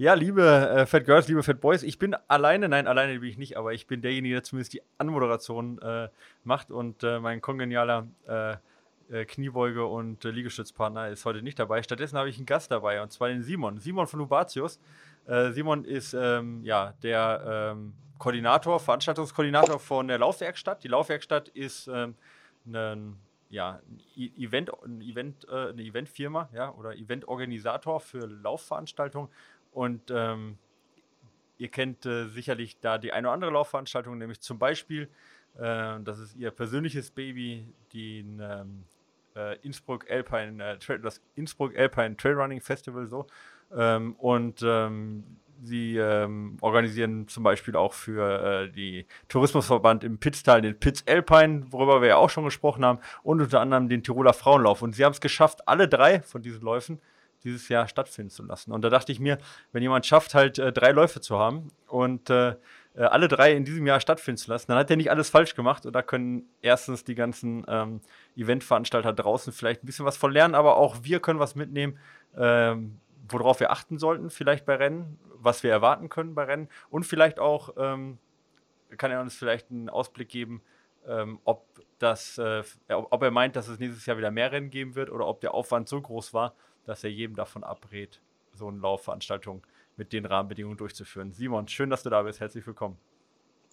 Ja, liebe äh, Fat Girls, liebe Fat Boys, ich bin alleine, nein, alleine bin ich nicht, aber ich bin derjenige, der zumindest die Anmoderation äh, macht und äh, mein kongenialer äh, äh, Kniebeuge- und äh, Liegestützpartner ist heute nicht dabei. Stattdessen habe ich einen Gast dabei und zwar den Simon. Simon von Ubatius. Simon ist ähm, ja der ähm, Koordinator, Veranstaltungskoordinator von der Laufwerkstatt. Die Laufwerkstatt ist ähm, ein ja, Event, ein Event, eine Eventfirma ja, oder Eventorganisator für Laufveranstaltungen und ähm, ihr kennt äh, sicherlich da die eine oder andere Laufveranstaltung, nämlich zum Beispiel, äh, das ist ihr persönliches Baby, den ähm, äh, Innsbruck Alpine, äh, Trail, das Innsbruck Alpine Trailrunning Festival so. Ähm, und ähm, sie ähm, organisieren zum Beispiel auch für äh, die Tourismusverband im Pitztal den Pitz Alpine, worüber wir ja auch schon gesprochen haben, und unter anderem den Tiroler Frauenlauf. Und sie haben es geschafft, alle drei von diesen Läufen dieses Jahr stattfinden zu lassen. Und da dachte ich mir, wenn jemand schafft, halt äh, drei Läufe zu haben und äh, äh, alle drei in diesem Jahr stattfinden zu lassen, dann hat er nicht alles falsch gemacht. Und da können erstens die ganzen ähm, Eventveranstalter draußen vielleicht ein bisschen was von lernen, aber auch wir können was mitnehmen, ähm, worauf wir achten sollten, vielleicht bei Rennen, was wir erwarten können bei Rennen und vielleicht auch, ähm, kann er uns vielleicht einen Ausblick geben, ähm, ob das, äh, ob er meint, dass es nächstes Jahr wieder mehr Rennen geben wird oder ob der Aufwand so groß war, dass er jedem davon abrät, so eine Laufveranstaltung mit den Rahmenbedingungen durchzuführen. Simon, schön, dass du da bist. Herzlich willkommen.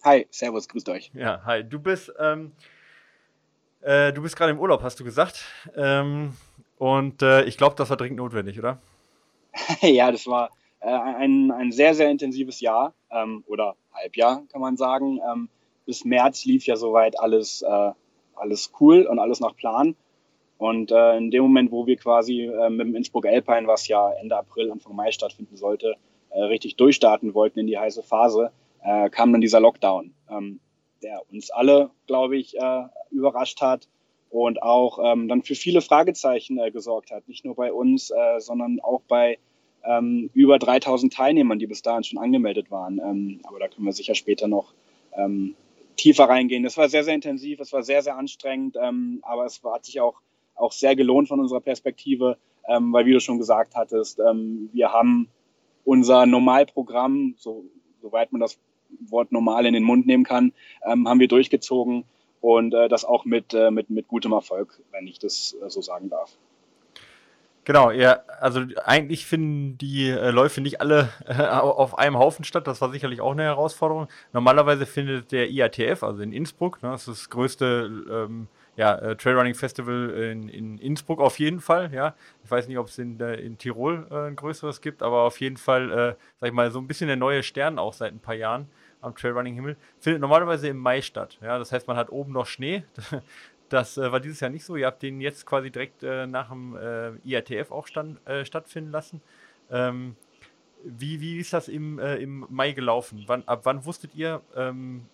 Hi, Servus, grüßt euch. Ja, hi. Du bist, ähm, äh, du bist gerade im Urlaub, hast du gesagt. Ähm, und äh, ich glaube, das war dringend notwendig, oder? ja, das war äh, ein, ein sehr, sehr intensives Jahr ähm, oder Halbjahr, kann man sagen. Ähm, bis März lief ja soweit alles, äh, alles cool und alles nach Plan. Und äh, in dem Moment, wo wir quasi äh, mit dem Innsbruck Alpine, was ja Ende April, Anfang Mai stattfinden sollte, äh, richtig durchstarten wollten in die heiße Phase, äh, kam dann dieser Lockdown, ähm, der uns alle, glaube ich, äh, überrascht hat und auch ähm, dann für viele Fragezeichen äh, gesorgt hat. Nicht nur bei uns, äh, sondern auch bei ähm, über 3000 Teilnehmern, die bis dahin schon angemeldet waren. Ähm, aber da können wir sicher später noch ähm, tiefer reingehen. Es war sehr, sehr intensiv, es war sehr, sehr anstrengend, ähm, aber es war, hat sich auch auch sehr gelohnt von unserer Perspektive, ähm, weil wie du schon gesagt hattest, ähm, wir haben unser Normalprogramm, so, soweit man das Wort normal in den Mund nehmen kann, ähm, haben wir durchgezogen und äh, das auch mit, äh, mit, mit gutem Erfolg, wenn ich das äh, so sagen darf. Genau, ja, also eigentlich finden die äh, Läufe nicht alle äh, auf einem Haufen statt. Das war sicherlich auch eine Herausforderung. Normalerweise findet der IATF, also in Innsbruck, ne, das ist das größte ähm, ja, äh, Trailrunning Festival in, in, Innsbruck auf jeden Fall, ja. Ich weiß nicht, ob es in, in Tirol äh, ein größeres gibt, aber auf jeden Fall, äh, sag ich mal, so ein bisschen der neue Stern auch seit ein paar Jahren am Trailrunning-Himmel, findet normalerweise im Mai statt. Ja, das heißt, man hat oben noch Schnee. Das äh, war dieses Jahr nicht so. Ihr habt den jetzt quasi direkt äh, nach dem äh, IATF auch stand, äh, stattfinden lassen. Ähm, wie, wie ist das im, äh, im Mai gelaufen? Wann, ab wann wusstet ihr, ähm,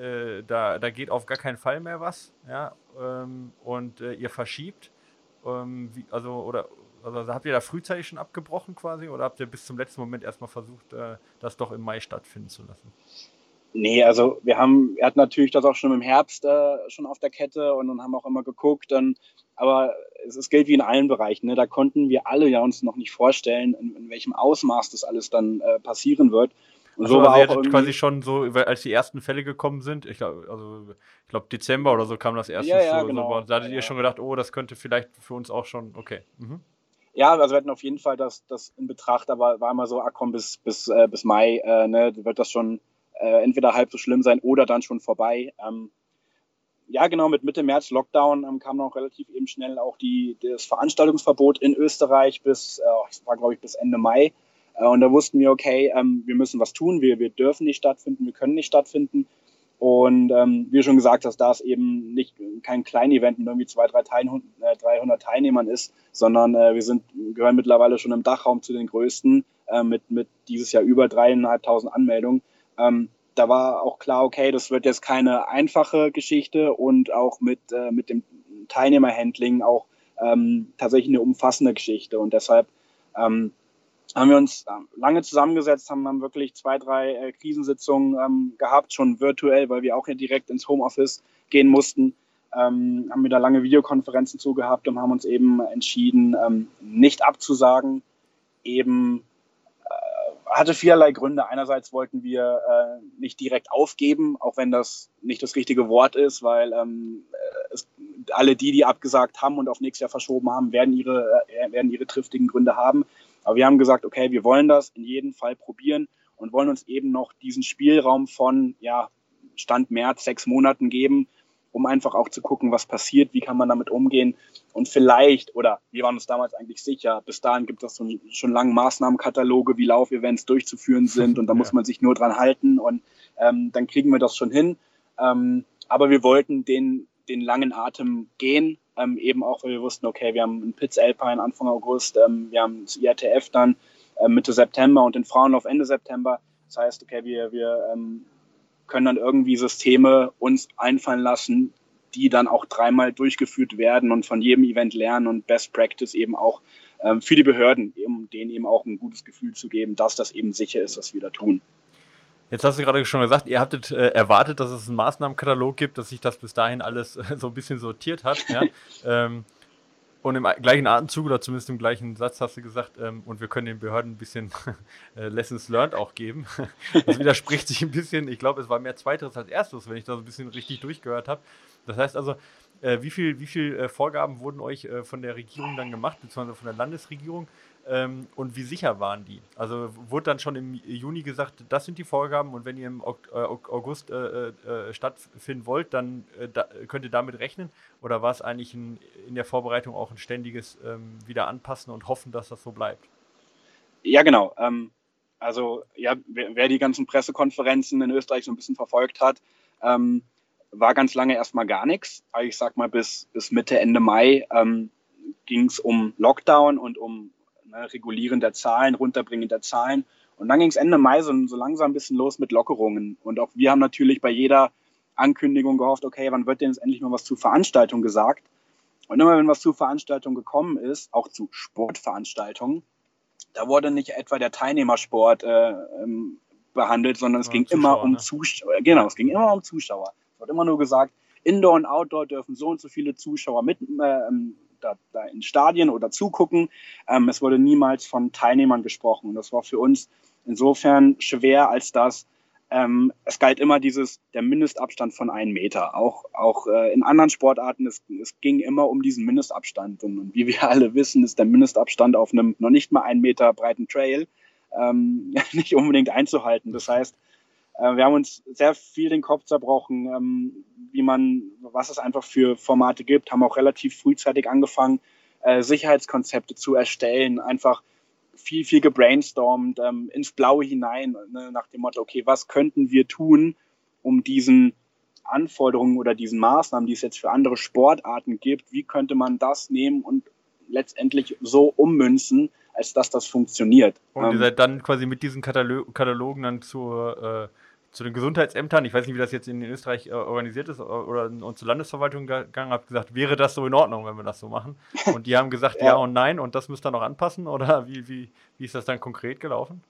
äh, da, da geht auf gar keinen Fall mehr was, ja, ähm, und äh, ihr verschiebt, ähm, wie, also, oder, also habt ihr da frühzeitig schon abgebrochen quasi, oder habt ihr bis zum letzten Moment erstmal versucht, äh, das doch im Mai stattfinden zu lassen? Nee, also wir haben, wir hatten natürlich das auch schon im Herbst äh, schon auf der Kette und, und haben auch immer geguckt, und, aber es, es gilt wie in allen Bereichen. Ne? Da konnten wir alle ja uns noch nicht vorstellen, in, in welchem Ausmaß das alles dann äh, passieren wird. Und so also war auch quasi schon so, als die ersten Fälle gekommen sind, ich glaube, also, ich Dezember oder so kam das erste. Ja, ja, so, genau. So, da hattet ja, ihr schon gedacht, oh, das könnte vielleicht für uns auch schon, okay. Mhm. Ja, also wir hatten auf jeden Fall das, das in Betracht, aber war immer so, ah komm, bis, bis, äh, bis Mai äh, ne, wird das schon äh, entweder halb so schlimm sein oder dann schon vorbei. Ähm, ja, genau, mit Mitte März Lockdown ähm, kam noch relativ eben schnell auch die, das Veranstaltungsverbot in Österreich bis, äh, war glaube ich bis Ende Mai. Äh, und da wussten wir, okay, ähm, wir müssen was tun, wir, wir dürfen nicht stattfinden, wir können nicht stattfinden. Und ähm, wie schon gesagt hast, da es eben nicht kein Klein-Event mit irgendwie zwei, drei 300, äh, 300 Teilnehmern ist, sondern äh, wir sind, gehören mittlerweile schon im Dachraum zu den größten äh, mit, mit dieses Jahr über dreieinhalbtausend Anmeldungen, ähm, da war auch klar, okay, das wird jetzt keine einfache Geschichte und auch mit, äh, mit dem Teilnehmerhandling auch ähm, tatsächlich eine umfassende Geschichte. Und deshalb ähm, haben wir uns ähm, lange zusammengesetzt, haben dann wirklich zwei, drei äh, Krisensitzungen ähm, gehabt, schon virtuell, weil wir auch ja direkt ins Homeoffice gehen mussten. Ähm, haben wir da lange Videokonferenzen zugehabt und haben uns eben entschieden, ähm, nicht abzusagen, eben hatte vielerlei Gründe. Einerseits wollten wir äh, nicht direkt aufgeben, auch wenn das nicht das richtige Wort ist, weil ähm, äh, es, alle die, die abgesagt haben und auf nächstes Jahr verschoben haben, werden ihre, äh, werden ihre triftigen Gründe haben. Aber wir haben gesagt, okay, wir wollen das in jedem Fall probieren und wollen uns eben noch diesen Spielraum von ja, Stand März, sechs Monaten geben, um einfach auch zu gucken, was passiert, wie kann man damit umgehen. Und vielleicht, oder wir waren uns damals eigentlich sicher, bis dahin gibt es so schon lange Maßnahmenkataloge, wie Laufevents durchzuführen sind und da ja. muss man sich nur dran halten und ähm, dann kriegen wir das schon hin. Ähm, aber wir wollten den, den langen Atem gehen, ähm, eben auch, weil wir wussten, okay, wir haben einen Pitz Alpine Anfang August, ähm, wir haben das IRTF dann äh, Mitte September und den Frauenlauf Ende September. Das heißt, okay, wir, wir ähm, können dann irgendwie Systeme uns einfallen lassen, die dann auch dreimal durchgeführt werden und von jedem Event lernen und Best Practice eben auch ähm, für die Behörden, um denen eben auch ein gutes Gefühl zu geben, dass das eben sicher ist, was wir da tun. Jetzt hast du gerade schon gesagt, ihr habtet äh, erwartet, dass es einen Maßnahmenkatalog gibt, dass sich das bis dahin alles äh, so ein bisschen sortiert hat. Ja? ähm, und im gleichen Atemzug oder zumindest im gleichen Satz hast du gesagt, ähm, und wir können den Behörden ein bisschen äh, Lessons learned auch geben. Das widerspricht sich ein bisschen. Ich glaube, es war mehr Zweiteres als Erstes, wenn ich das ein bisschen richtig durchgehört habe. Das heißt also, äh, wie viele wie viel, äh, Vorgaben wurden euch äh, von der Regierung dann gemacht, beziehungsweise von der Landesregierung? Ähm, und wie sicher waren die? Also wurde dann schon im Juni gesagt, das sind die Vorgaben und wenn ihr im äh, August äh, äh, stattfinden wollt, dann äh, da, könnt ihr damit rechnen? Oder war es eigentlich ein, in der Vorbereitung auch ein ständiges ähm, wieder anpassen und hoffen, dass das so bleibt? Ja, genau. Ähm, also ja, wer, wer, die ganzen Pressekonferenzen in Österreich so ein bisschen verfolgt hat, ähm, war ganz lange erstmal gar nichts. Also ich sag mal, bis, bis Mitte, Ende Mai ähm, ging es um Lockdown und um ne, Regulieren der Zahlen, Runterbringen der Zahlen. Und dann ging es Ende Mai so, so langsam ein bisschen los mit Lockerungen. Und auch wir haben natürlich bei jeder Ankündigung gehofft, okay, wann wird denn jetzt endlich mal was zu Veranstaltungen gesagt? Und immer wenn was zu Veranstaltungen gekommen ist, auch zu Sportveranstaltungen, da wurde nicht etwa der Teilnehmersport äh, ähm, behandelt, sondern es ja, ging Zuschauer, immer um ne? Zuschauer. Genau, es ging immer um Zuschauer. Es wird immer nur gesagt, Indoor und Outdoor dürfen so und so viele Zuschauer mit, äh, da, da in Stadien oder zugucken. Ähm, es wurde niemals von Teilnehmern gesprochen. Und das war für uns insofern schwer, als dass ähm, es galt immer dieses, der Mindestabstand von einem Meter. Auch, auch äh, in anderen Sportarten, es, es ging immer um diesen Mindestabstand. Und, und, wie wir alle wissen, ist der Mindestabstand auf einem noch nicht mal einen Meter breiten Trail ähm, nicht unbedingt einzuhalten. Das heißt, wir haben uns sehr viel den Kopf zerbrochen, ähm, wie man, was es einfach für Formate gibt, haben auch relativ frühzeitig angefangen, äh, Sicherheitskonzepte zu erstellen, einfach viel, viel gebrainstormt, ähm, ins Blaue hinein, ne, nach dem Motto, okay, was könnten wir tun, um diesen Anforderungen oder diesen Maßnahmen, die es jetzt für andere Sportarten gibt, wie könnte man das nehmen und letztendlich so ummünzen, als dass das funktioniert. Und ihr ähm, seid dann quasi mit diesen Katalog Katalogen dann zur äh zu den Gesundheitsämtern, ich weiß nicht, wie das jetzt in Österreich äh, organisiert ist, oder und zur Landesverwaltung gegangen, habe gesagt, wäre das so in Ordnung, wenn wir das so machen? Und die haben gesagt, ja. ja. und nein, und das müsst ihr noch anpassen, oder wie, wie, wie ist das dann konkret gelaufen?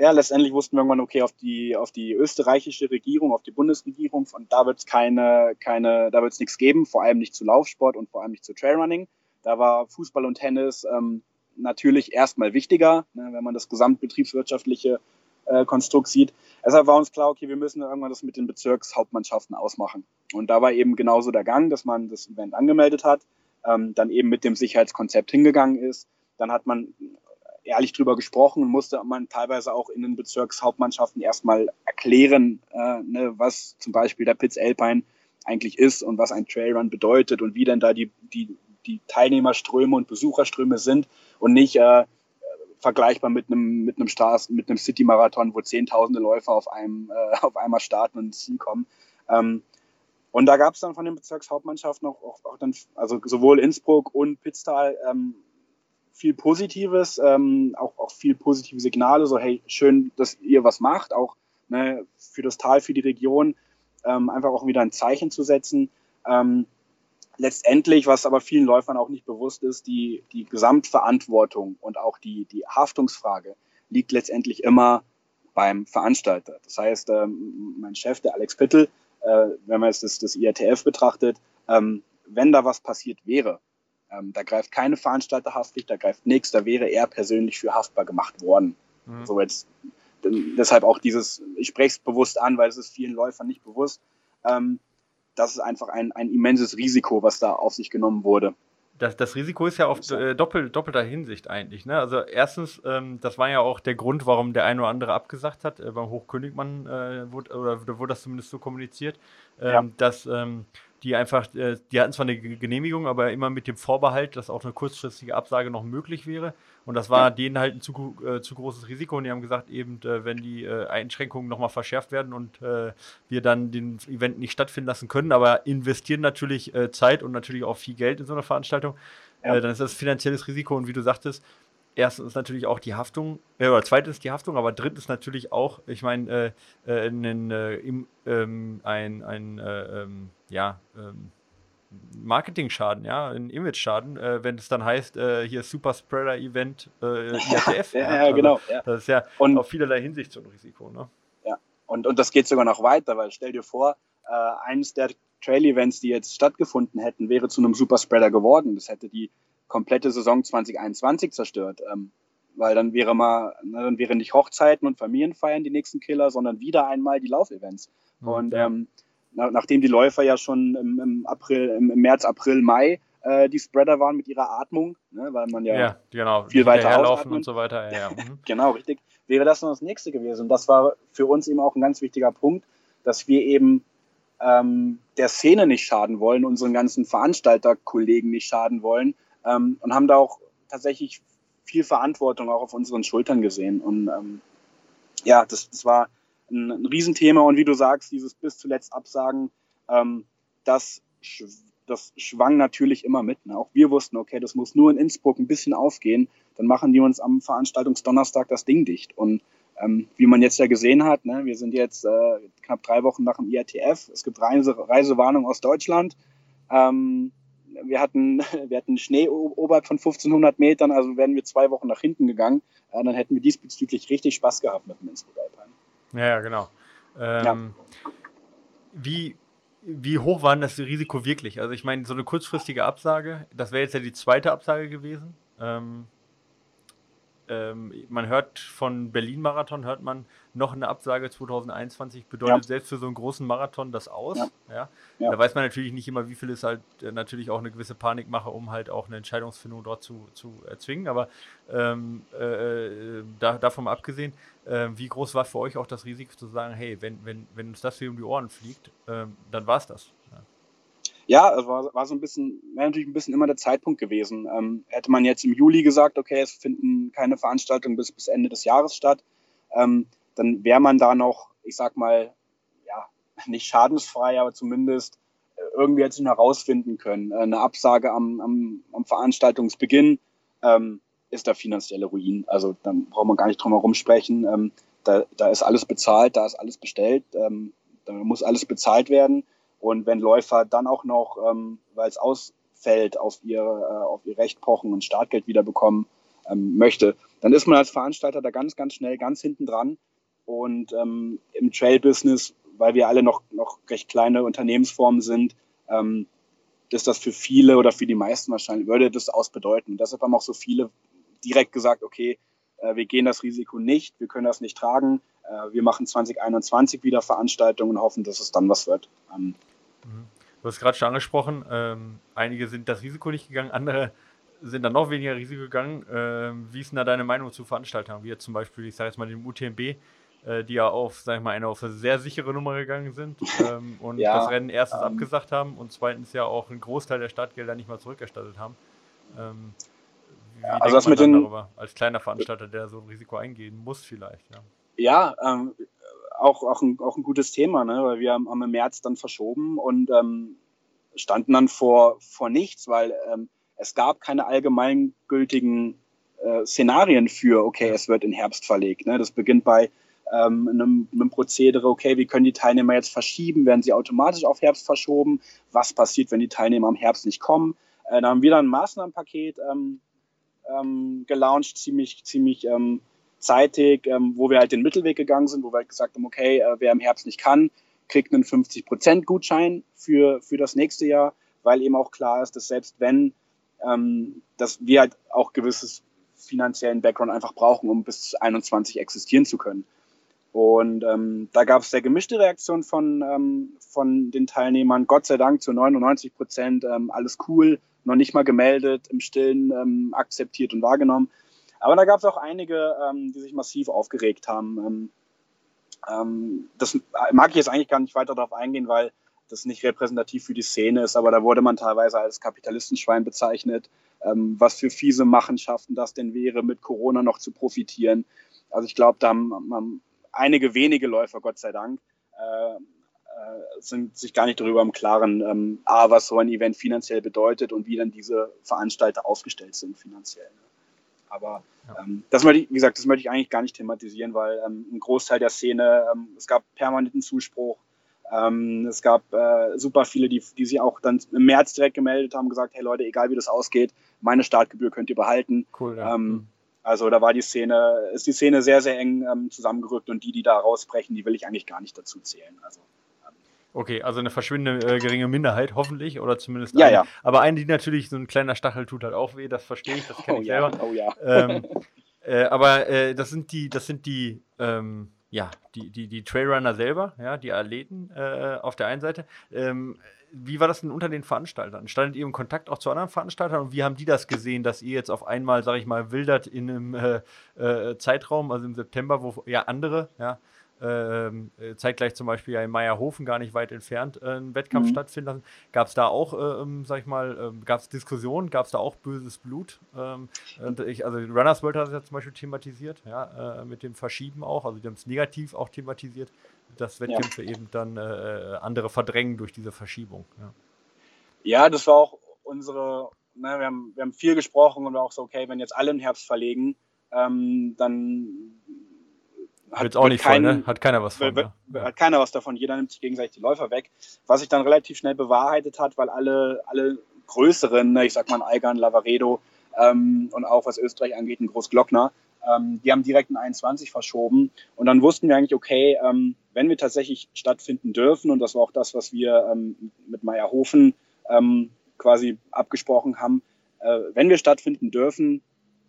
Ja, letztendlich wussten wir irgendwann, okay, auf die, auf die österreichische Regierung, auf die Bundesregierung, und da wird es keine, keine, da wird es nichts geben, vor allem nicht zu Laufsport und vor allem nicht zu Trailrunning. Da war Fußball und Tennis ähm, natürlich erstmal wichtiger, ne, wenn man das gesamtbetriebswirtschaftliche äh, Konstrukt sieht. Deshalb war uns klar, okay, wir müssen irgendwann das mit den Bezirkshauptmannschaften ausmachen. Und da war eben genauso der Gang, dass man das Event angemeldet hat, ähm, dann eben mit dem Sicherheitskonzept hingegangen ist. Dann hat man ehrlich drüber gesprochen und musste man teilweise auch in den Bezirkshauptmannschaften erstmal erklären, äh, ne, was zum Beispiel der Pitz Alpine eigentlich ist und was ein Trailrun bedeutet und wie denn da die, die, die Teilnehmerströme und Besucherströme sind und nicht, äh, vergleichbar mit einem, mit einem, Stars, mit einem City-Marathon, wo zehntausende Läufer auf, einem, äh, auf einmal starten und ins Ziel kommen. Ähm, und da gab es dann von den Bezirkshauptmannschaften auch, auch, auch, dann, also sowohl Innsbruck und Pitztal, ähm, viel Positives, ähm, auch, auch viel positive Signale, so hey, schön, dass ihr was macht, auch ne, für das Tal, für die Region, ähm, einfach auch wieder ein Zeichen zu setzen. Ähm, letztendlich, was aber vielen Läufern auch nicht bewusst ist, die, die Gesamtverantwortung und auch die, die Haftungsfrage liegt letztendlich immer beim Veranstalter. Das heißt, ähm, mein Chef, der Alex Pittel, äh, wenn man jetzt das, das IRTF betrachtet, ähm, wenn da was passiert wäre, ähm, da greift keine Veranstalterhaftpflicht, da greift nichts, da wäre er persönlich für haftbar gemacht worden. Mhm. So jetzt, deshalb auch dieses, ich spreche es bewusst an, weil es ist vielen Läufern nicht bewusst. Ähm, das ist einfach ein, ein immenses Risiko, was da auf sich genommen wurde. Das, das Risiko ist ja auf äh, doppel, doppelter Hinsicht eigentlich. Ne? Also erstens, ähm, das war ja auch der Grund, warum der eine oder andere abgesagt hat. Äh, beim Hochkönigmann äh, wurde, oder wurde das zumindest so kommuniziert, ähm, ja. dass ähm, die einfach, äh, die hatten zwar eine Genehmigung, aber immer mit dem Vorbehalt, dass auch eine kurzfristige Absage noch möglich wäre. Und das war denen halt ein zu, äh, zu großes Risiko. Und die haben gesagt, eben, äh, wenn die äh, Einschränkungen nochmal verschärft werden und wir dann den Event nicht stattfinden lassen können, aber investieren natürlich Zeit und natürlich auch viel Geld in so eine Veranstaltung, ja. dann ist das finanzielles Risiko. Und wie du sagtest, erstens natürlich auch die Haftung, äh, oder zweitens die Haftung, aber drittens natürlich auch, ich meine, äh, äh, äh, ähm, ein, ein äh, ähm, ja, ähm, Marketing-Schaden, ja, ein Image-Schaden, äh, wenn es dann heißt, äh, hier Super Spreader-Event äh, IATF. ja, ja, also, genau. Ja. Das ist ja und, auf vielerlei Hinsicht so ein Risiko. Ne? Ja, und, und das geht sogar noch weiter, weil stell dir vor, äh, eines der Trail-Events, die jetzt stattgefunden hätten, wäre zu einem Super Spreader geworden. Das hätte die komplette Saison 2021 zerstört. Ähm, weil dann wäre mal, ne, dann wären nicht Hochzeiten und Familienfeiern die nächsten Killer, sondern wieder einmal die Laufevents. Mhm, und ja. ähm, na, nachdem die Läufer ja schon im, im April, im, im, März, April, Mai äh, die Spreader waren mit ihrer Atmung, ne, weil man ja, ja genau, viel weiter laufen und so weiter. Ja, mhm. genau, richtig. Wäre das noch das nächste gewesen. Und das war für uns eben auch ein ganz wichtiger Punkt, dass wir eben ähm, der Szene nicht schaden wollen, unseren ganzen Veranstalterkollegen nicht schaden wollen ähm, und haben da auch tatsächlich viel Verantwortung auch auf unseren Schultern gesehen. Und ähm, ja, das, das war ein, ein Riesenthema. Und wie du sagst, dieses bis zuletzt Absagen, ähm, das, das schwang natürlich immer mit. Ne? Auch wir wussten, okay, das muss nur in Innsbruck ein bisschen aufgehen. Dann machen die uns am Veranstaltungsdonnerstag das Ding dicht. Und ähm, wie man jetzt ja gesehen hat, ne, wir sind jetzt äh, knapp drei Wochen nach dem IRTF. Es gibt Reise, Reisewarnung aus Deutschland. Ähm, wir hatten, wir hatten Schnee oberhalb von 1500 Metern, also wären wir zwei Wochen nach hinten gegangen. Äh, dann hätten wir diesbezüglich richtig Spaß gehabt mit dem Innsbruck Alpine. Ja, ja genau. Ähm, ja. Wie, wie hoch war denn das Risiko wirklich? Also ich meine, so eine kurzfristige Absage, das wäre jetzt ja die zweite Absage gewesen. Ähm, ähm, man hört von Berlin-Marathon, hört man noch eine Absage 2021, bedeutet ja. selbst für so einen großen Marathon das aus. Ja. ja. Da weiß man natürlich nicht immer, wie viel ist halt äh, natürlich auch eine gewisse Panikmache, um halt auch eine Entscheidungsfindung dort zu, zu erzwingen. Aber ähm, äh, äh da, davon abgesehen, äh, wie groß war für euch auch das Risiko zu sagen, hey, wenn, wenn, wenn uns das hier um die Ohren fliegt, äh, dann war es das. Ja, es war, war so ein bisschen, wäre natürlich ein bisschen immer der Zeitpunkt gewesen. Ähm, hätte man jetzt im Juli gesagt, okay, es finden keine Veranstaltungen bis, bis Ende des Jahres statt, ähm, dann wäre man da noch, ich sag mal, ja, nicht schadensfrei, aber zumindest äh, irgendwie hätte sich herausfinden können. Äh, eine Absage am, am, am Veranstaltungsbeginn ähm, ist der finanzielle Ruin. Also dann braucht man gar nicht drum herum sprechen. Ähm, da, da ist alles bezahlt, da ist alles bestellt, ähm, da muss alles bezahlt werden. Und wenn Läufer dann auch noch, ähm, weil es ausfällt, auf ihr, äh, auf ihr Recht pochen und Startgeld wiederbekommen ähm, möchte, dann ist man als Veranstalter da ganz, ganz schnell ganz hinten dran. Und ähm, im Trail-Business, weil wir alle noch, noch recht kleine Unternehmensformen sind, ähm, ist das für viele oder für die meisten wahrscheinlich, würde das ausbedeuten. Und deshalb haben auch so viele direkt gesagt, okay, äh, wir gehen das Risiko nicht, wir können das nicht tragen, äh, wir machen 2021 wieder Veranstaltungen und hoffen, dass es dann was wird. Ähm. Du hast gerade schon angesprochen, ähm, einige sind das Risiko nicht gegangen, andere sind dann noch weniger Risiko gegangen. Ähm, wie ist denn da deine Meinung zu Veranstaltern? Wie jetzt zum Beispiel, ich sage jetzt mal den UTMB, äh, die ja auf, sag ich mal, eine auf eine sehr sichere Nummer gegangen sind ähm, und ja, das Rennen erstens ähm, abgesagt haben und zweitens ja auch einen Großteil der Startgelder nicht mal zurückerstattet haben. Ähm, wie ja, also das mit den, darüber als kleiner Veranstalter, der so ein Risiko eingehen muss vielleicht? Ja, ja ähm, auch, auch, ein, auch ein gutes Thema, ne? weil wir haben, im März dann verschoben und ähm, standen dann vor, vor nichts, weil ähm, es gab keine allgemeingültigen äh, Szenarien für, okay, es wird in Herbst verlegt. Ne? Das beginnt bei, ähm, einem, einem Prozedere, okay, wie können die Teilnehmer jetzt verschieben? Werden sie automatisch auf Herbst verschoben? Was passiert, wenn die Teilnehmer am Herbst nicht kommen? Äh, da haben wir dann ein Maßnahmenpaket ähm, ähm, gelauncht, ziemlich, ziemlich ähm, zeitig, ähm, wo wir halt den Mittelweg gegangen sind, wo wir halt gesagt haben, okay, äh, wer im Herbst nicht kann, kriegt einen 50% Gutschein für, für das nächste Jahr, weil eben auch klar ist, dass selbst wenn, ähm, dass wir halt auch gewisses finanziellen Background einfach brauchen, um bis 21 existieren zu können. Und ähm, da gab es sehr gemischte Reaktionen von, ähm, von den Teilnehmern. Gott sei Dank zu 99 Prozent ähm, alles cool, noch nicht mal gemeldet, im Stillen ähm, akzeptiert und wahrgenommen. Aber da gab es auch einige, ähm, die sich massiv aufgeregt haben. Ähm, das mag ich jetzt eigentlich gar nicht weiter darauf eingehen, weil das nicht repräsentativ für die Szene ist, aber da wurde man teilweise als Kapitalistenschwein bezeichnet, was für fiese Machenschaften das denn wäre, mit Corona noch zu profitieren. Also ich glaube, da haben, haben, einige wenige Läufer, Gott sei Dank, äh, äh, sind sich gar nicht darüber im Klaren, ähm, A, was so ein Event finanziell bedeutet und wie dann diese Veranstalter aufgestellt sind finanziell. Aber ja. ähm, das möchte ich, wie gesagt, das möchte ich eigentlich gar nicht thematisieren, weil ähm, ein Großteil der Szene, ähm, es gab permanenten Zuspruch. Ähm, es gab äh, super viele, die, die sich auch dann im März direkt gemeldet haben, gesagt, hey Leute, egal wie das ausgeht, meine Startgebühr könnt ihr behalten. Cool, ja. Ähm, mhm. Also da war die Szene, ist die Szene sehr, sehr eng ähm, zusammengerückt und die, die da rausbrechen, die will ich eigentlich gar nicht dazu zählen. Also Okay, also eine verschwindende äh, geringe Minderheit, hoffentlich, oder zumindest ja, eine. Ja. Aber eine, die natürlich so ein kleiner Stachel tut halt auch weh, das verstehe ich, das kenne oh, ich ja. selber. Oh ja. Ähm, äh, aber äh, das sind die, das sind die, ähm, ja, die, die, die Trailrunner selber, ja, die Athleten äh, auf der einen Seite. Wie war das denn unter den Veranstaltern? Standet ihr im Kontakt auch zu anderen Veranstaltern und wie haben die das gesehen, dass ihr jetzt auf einmal, sage ich mal, wildert in einem äh, äh, Zeitraum, also im September, wo ja andere, ja, ähm, äh, zeitgleich zum Beispiel ja in Meierhofen gar nicht weit entfernt äh, einen Wettkampf mhm. stattfinden lassen. Gab es da auch, äh, ähm, sag ich mal, äh, gab es Diskussionen, gab es da auch böses Blut? Ähm, ich, also Runners World hat es ja zum Beispiel thematisiert, ja, äh, mit dem Verschieben auch, also die haben es negativ auch thematisiert, dass Wettkämpfe ja. eben dann äh, andere verdrängen durch diese Verschiebung. Ja. ja, das war auch unsere, ne, wir, haben, wir haben viel gesprochen und auch so, okay, wenn jetzt alle im Herbst verlegen, ähm, dann hat auch nicht kein, voll, ne? Hat keiner was von. Wird, ja. Hat keiner was davon. Jeder nimmt sich gegenseitig die Läufer weg. Was sich dann relativ schnell bewahrheitet hat, weil alle, alle größeren, ne, ich sag mal Algan, Lavaredo ähm, und auch was Österreich angeht, ein Großglockner, ähm, die haben direkt ein 21 verschoben. Und dann wussten wir eigentlich, okay, ähm, wenn wir tatsächlich stattfinden dürfen, und das war auch das, was wir ähm, mit Meierhofen ähm, quasi abgesprochen haben, äh, wenn wir stattfinden dürfen,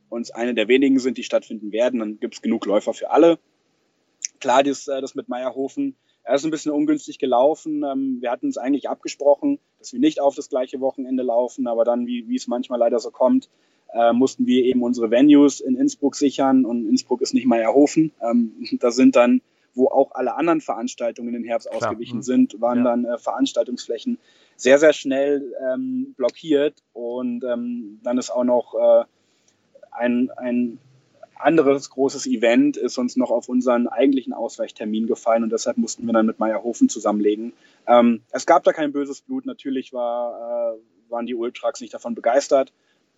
uns eine der wenigen sind, die stattfinden werden, dann gibt es genug Läufer für alle. Klar, das, äh, das mit Meierhofen, er ist ein bisschen ungünstig gelaufen. Ähm, wir hatten es eigentlich abgesprochen, dass wir nicht auf das gleiche Wochenende laufen, aber dann, wie, wie es manchmal leider so kommt, äh, mussten wir eben unsere Venues in Innsbruck sichern und Innsbruck ist nicht Meierhofen. Ähm, da sind dann, wo auch alle anderen Veranstaltungen in den Herbst Klar. ausgewichen mhm. sind, waren ja. dann äh, Veranstaltungsflächen sehr, sehr schnell ähm, blockiert und ähm, dann ist auch noch äh, ein, ein anderes großes Event ist uns noch auf unseren eigentlichen Ausweichtermin gefallen und deshalb mussten wir dann mit Meierhofen zusammenlegen. Ähm, es gab da kein böses Blut, natürlich war, äh, waren die Ultras nicht davon begeistert,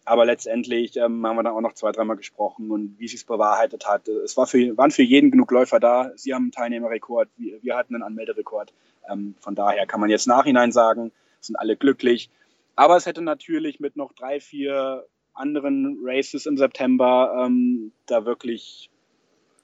aber letztendlich ähm, haben wir dann auch noch zwei, dreimal gesprochen und wie sich es bewahrheitet hat. Es war für, waren für jeden genug Läufer da. Sie haben einen Teilnehmerrekord, wir, wir hatten einen Anmelderekord. Ähm, von daher kann man jetzt nachhinein sagen, sind alle glücklich. Aber es hätte natürlich mit noch drei, vier anderen Races im September ähm, da wirklich,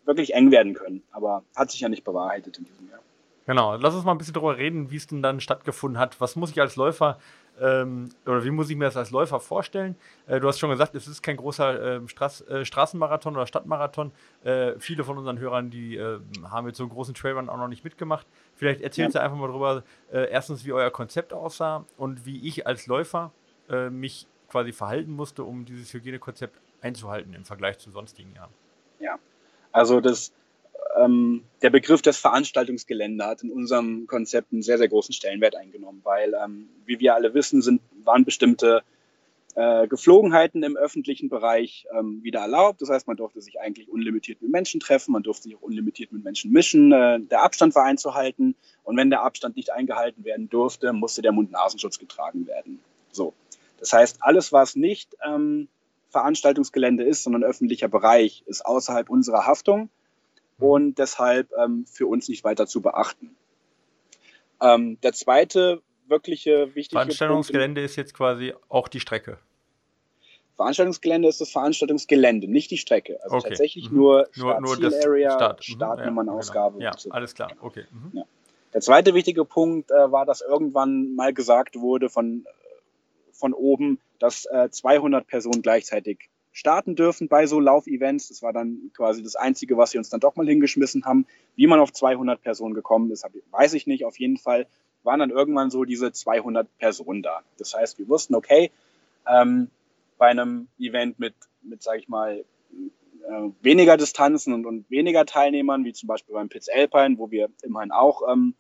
wirklich eng werden können. Aber hat sich ja nicht bewahrheitet in diesem Jahr. Genau, lass uns mal ein bisschen darüber reden, wie es denn dann stattgefunden hat. Was muss ich als Läufer ähm, oder wie muss ich mir das als Läufer vorstellen? Äh, du hast schon gesagt, es ist kein großer äh, Straß, äh, Straßenmarathon oder Stadtmarathon. Äh, viele von unseren Hörern, die äh, haben jetzt so einen großen Trailrun auch noch nicht mitgemacht. Vielleicht erzählst ja. du einfach mal darüber, äh, erstens, wie euer Konzept aussah und wie ich als Läufer mich quasi verhalten musste, um dieses Hygienekonzept einzuhalten im Vergleich zu sonstigen Jahren. Ja, also das, ähm, der Begriff des Veranstaltungsgelände hat in unserem Konzept einen sehr, sehr großen Stellenwert eingenommen, weil, ähm, wie wir alle wissen, sind, waren bestimmte äh, Geflogenheiten im öffentlichen Bereich ähm, wieder erlaubt. Das heißt, man durfte sich eigentlich unlimitiert mit Menschen treffen, man durfte sich auch unlimitiert mit Menschen mischen. Äh, der Abstand war einzuhalten und wenn der Abstand nicht eingehalten werden durfte, musste der Mund-Nasenschutz getragen werden. So. Das heißt, alles, was nicht ähm, Veranstaltungsgelände ist, sondern öffentlicher Bereich, ist außerhalb unserer Haftung. Und deshalb ähm, für uns nicht weiter zu beachten. Ähm, der zweite wirkliche wichtige Veranstaltungsgelände Punkt, ist jetzt quasi auch die Strecke. Veranstaltungsgelände ist das Veranstaltungsgelände, nicht die Strecke. Also okay. tatsächlich mhm. nur, Start, nur, nur Area, Start. Mhm. Startnummernausgabe. Genau. Ja, so. alles klar. Okay. Mhm. Ja. Der zweite wichtige Punkt äh, war, dass irgendwann mal gesagt wurde von, von oben, dass äh, 200 Personen gleichzeitig starten dürfen bei so Laufevents. Das war dann quasi das Einzige, was sie uns dann doch mal hingeschmissen haben. Wie man auf 200 Personen gekommen ist, weiß ich nicht. Auf jeden Fall waren dann irgendwann so diese 200 Personen da. Das heißt, wir wussten, okay, ähm, bei einem Event mit, mit sage ich mal, äh, weniger Distanzen und, und, weniger Teilnehmern, wie zum Beispiel beim Pitts Alpine, wo wir immerhin auch ähm,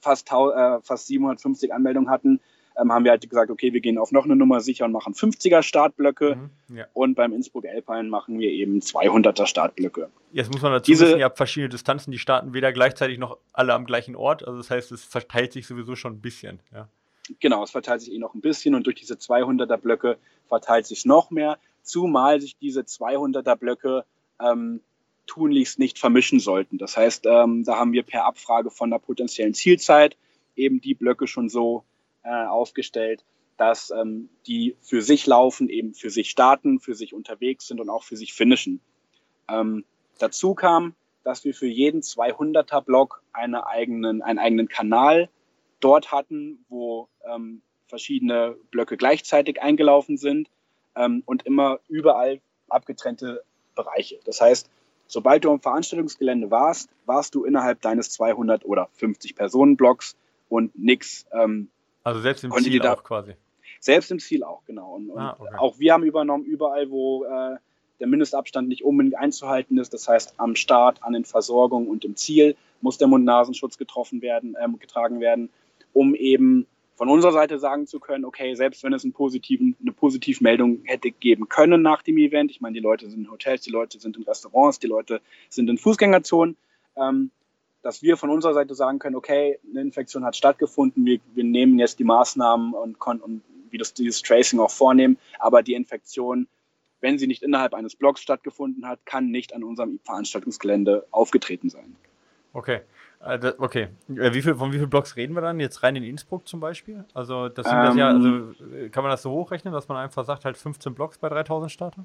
fast, äh, fast 750 Anmeldungen hatten, ähm, haben wir halt gesagt, okay, wir gehen auf noch eine Nummer sicher und machen 50er Startblöcke. Mhm, ja. Und beim Innsbruck Alpine machen wir eben 200er Startblöcke. Jetzt muss man dazu Diese, wissen, ihr habt verschiedene Distanzen, die starten weder gleichzeitig noch alle am gleichen Ort. Also das heißt, es verteilt sich sowieso schon ein bisschen. Ja. Genau, es verteilt sich eh noch ein bisschen und durch diese 200er Blöcke verteilt sich noch mehr, zumal sich diese 200er Blöcke ähm, tunlichst nicht vermischen sollten. Das heißt, ähm, da haben wir per Abfrage von der potenziellen Zielzeit eben die Blöcke schon so äh, aufgestellt, dass ähm, die für sich laufen, eben für sich starten, für sich unterwegs sind und auch für sich finishen. Ähm, dazu kam, dass wir für jeden 200er Block eine eigenen, einen eigenen Kanal dort hatten, wo ähm, verschiedene Blöcke gleichzeitig eingelaufen sind ähm, und immer überall abgetrennte Bereiche. Das heißt, sobald du am Veranstaltungsgelände warst, warst du innerhalb deines 200 oder 50 Personen Blocks und nix. Ähm, also selbst im Ziel auch quasi. Selbst im Ziel auch, genau. Und, und ah, okay. auch wir haben übernommen, überall, wo äh, der Mindestabstand nicht unbedingt einzuhalten ist. Das heißt, am Start, an den Versorgungen und im Ziel muss der Mund-Nasenschutz getroffen werden, äh, getragen werden, um eben von unserer Seite sagen zu können, okay, selbst wenn es einen positiven, eine Positivmeldung hätte geben können nach dem Event, ich meine, die Leute sind in Hotels, die Leute sind in Restaurants, die Leute sind in Fußgängerzonen, ähm, dass wir von unserer Seite sagen können, okay, eine Infektion hat stattgefunden, wir, wir nehmen jetzt die Maßnahmen und, und wie das dieses Tracing auch vornehmen, aber die Infektion, wenn sie nicht innerhalb eines Blocks stattgefunden hat, kann nicht an unserem Veranstaltungsgelände aufgetreten sein. Okay. Also, okay. Äh, wie viel, von wie vielen Blocks reden wir dann? Jetzt rein in Innsbruck zum Beispiel? Also, das sind ähm, das ja, also äh, kann man das so hochrechnen, dass man einfach sagt, halt 15 Blocks bei 3000 Starter?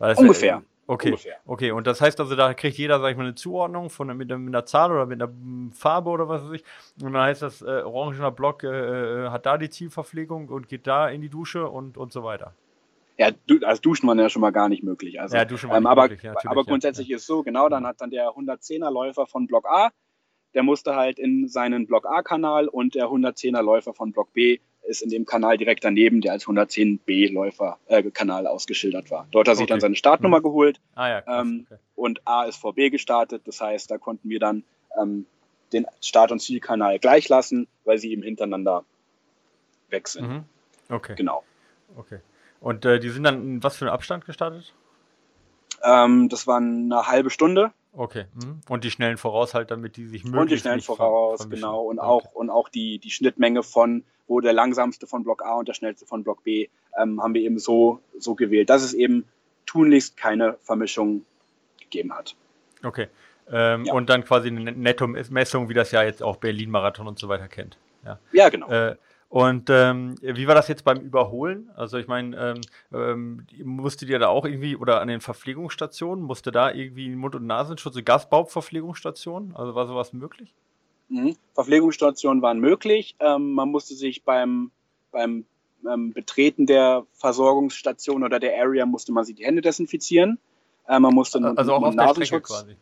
Ungefähr. Okay, Ungefähr. okay. Und das heißt also, da kriegt jeder, sag ich mal, eine Zuordnung von, mit, mit einer Zahl oder mit einer Farbe oder was weiß ich. Und dann heißt das, äh, orangener Block äh, hat da die Zielverpflegung und geht da in die Dusche und, und so weiter. Ja, als Duschen war ja schon mal gar nicht möglich. Also, ja, Duschen ähm, aber, möglich, ja, aber grundsätzlich ja. ist es so, genau, dann hat dann der 110er Läufer von Block A der musste halt in seinen Block A-Kanal und der 110er Läufer von Block B ist in dem Kanal direkt daneben, der als 110B-Läufer äh, ausgeschildert war. Dort hat er okay. sich dann seine Startnummer hm. geholt ah, ja, ähm, okay. und A ist vor B gestartet. Das heißt, da konnten wir dann ähm, den Start- und Zielkanal gleich lassen, weil sie eben hintereinander weg sind. Mhm. Okay. Genau. Okay. Und äh, die sind dann in was für einen Abstand gestartet? Ähm, das war eine halbe Stunde. Okay. Mhm. Und die schnellen Voraus halt, damit die sich möglichst Und die schnellen Voraus, genau. Und okay. auch, und auch die, die Schnittmenge von, wo der langsamste von Block A und der schnellste von Block B, ähm, haben wir eben so, so gewählt, dass es eben tunlichst keine Vermischung gegeben hat. Okay. Ähm, ja. Und dann quasi eine Netto-Messung, wie das ja jetzt auch Berlin-Marathon und so weiter kennt. Ja, ja genau. Äh, und ähm, wie war das jetzt beim Überholen? Also ich meine, ähm, ähm, musstet ihr da auch irgendwie, oder an den Verpflegungsstationen, musste da irgendwie Mund- und Nasenschutz, Gasbauverpflegungsstationen? Also war sowas möglich? Mhm. Verpflegungsstationen waren möglich. Ähm, man musste sich beim, beim ähm, Betreten der Versorgungsstation oder der Area musste man sich die Hände desinfizieren. Äh, man musste also auch auf der Strecke quasi.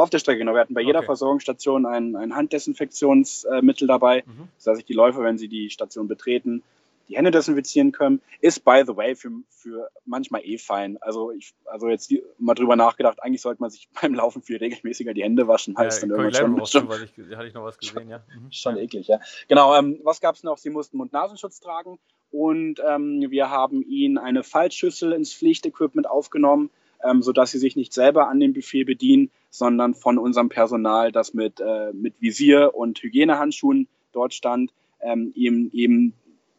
Auf der Strecke, genau. Wir hatten bei jeder okay. Versorgungsstation ein, ein Handdesinfektionsmittel dabei, mhm. sodass sich die Läufer, wenn sie die Station betreten, die Hände desinfizieren können. Ist, by the way, für, für manchmal eh fein. Also, ich, also jetzt die, mal drüber nachgedacht, eigentlich sollte man sich beim Laufen viel regelmäßiger die Hände waschen. Heißt ja, dann irgendwann schon, schon, ich, hatte ich noch was gesehen, ja. Mhm. Schon eklig, ja. Genau, ähm, was gab es noch? Sie mussten Mund-Nasenschutz tragen und ähm, wir haben ihnen eine Faltschüssel ins Pflichtequipment aufgenommen ähm, sodass sie sich nicht selber an dem Buffet bedienen, sondern von unserem Personal, das mit, äh, mit Visier und Hygienehandschuhen dort stand, ähm, ihm eben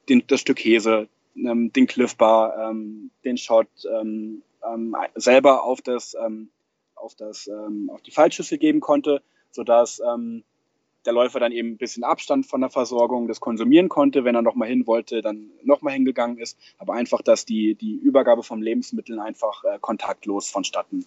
den, das Stück Käse, ähm, den Cliff Bar, ähm, den Shot ähm, ähm, selber auf das, auf, das, auf die Fallschüssel geben konnte, sodass ähm, der Läufer dann eben ein bisschen Abstand von der Versorgung das konsumieren konnte, wenn er nochmal hin wollte, dann nochmal hingegangen ist, aber einfach, dass die, die Übergabe von Lebensmitteln einfach äh, kontaktlos vonstatten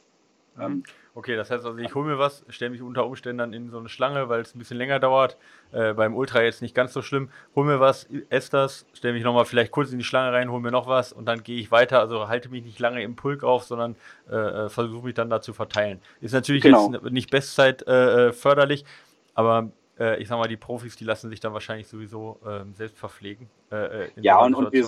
ähm, okay, das heißt also, ich hole mir was, stelle mich unter Umständen dann in so eine Schlange, weil es ein bisschen länger dauert. Äh, beim Ultra jetzt nicht ganz so schlimm. Hol mir was, esse das, stelle mich nochmal vielleicht kurz in die Schlange rein, hole mir noch was und dann gehe ich weiter. Also halte mich nicht lange im Pulk auf, sondern äh, äh versuche mich dann da zu verteilen. Ist natürlich genau. jetzt nicht Bestzeit äh, äh, förderlich, aber äh, ich sag mal, die Profis, die lassen sich dann wahrscheinlich sowieso ähm, selbst verpflegen. ja, und, und wir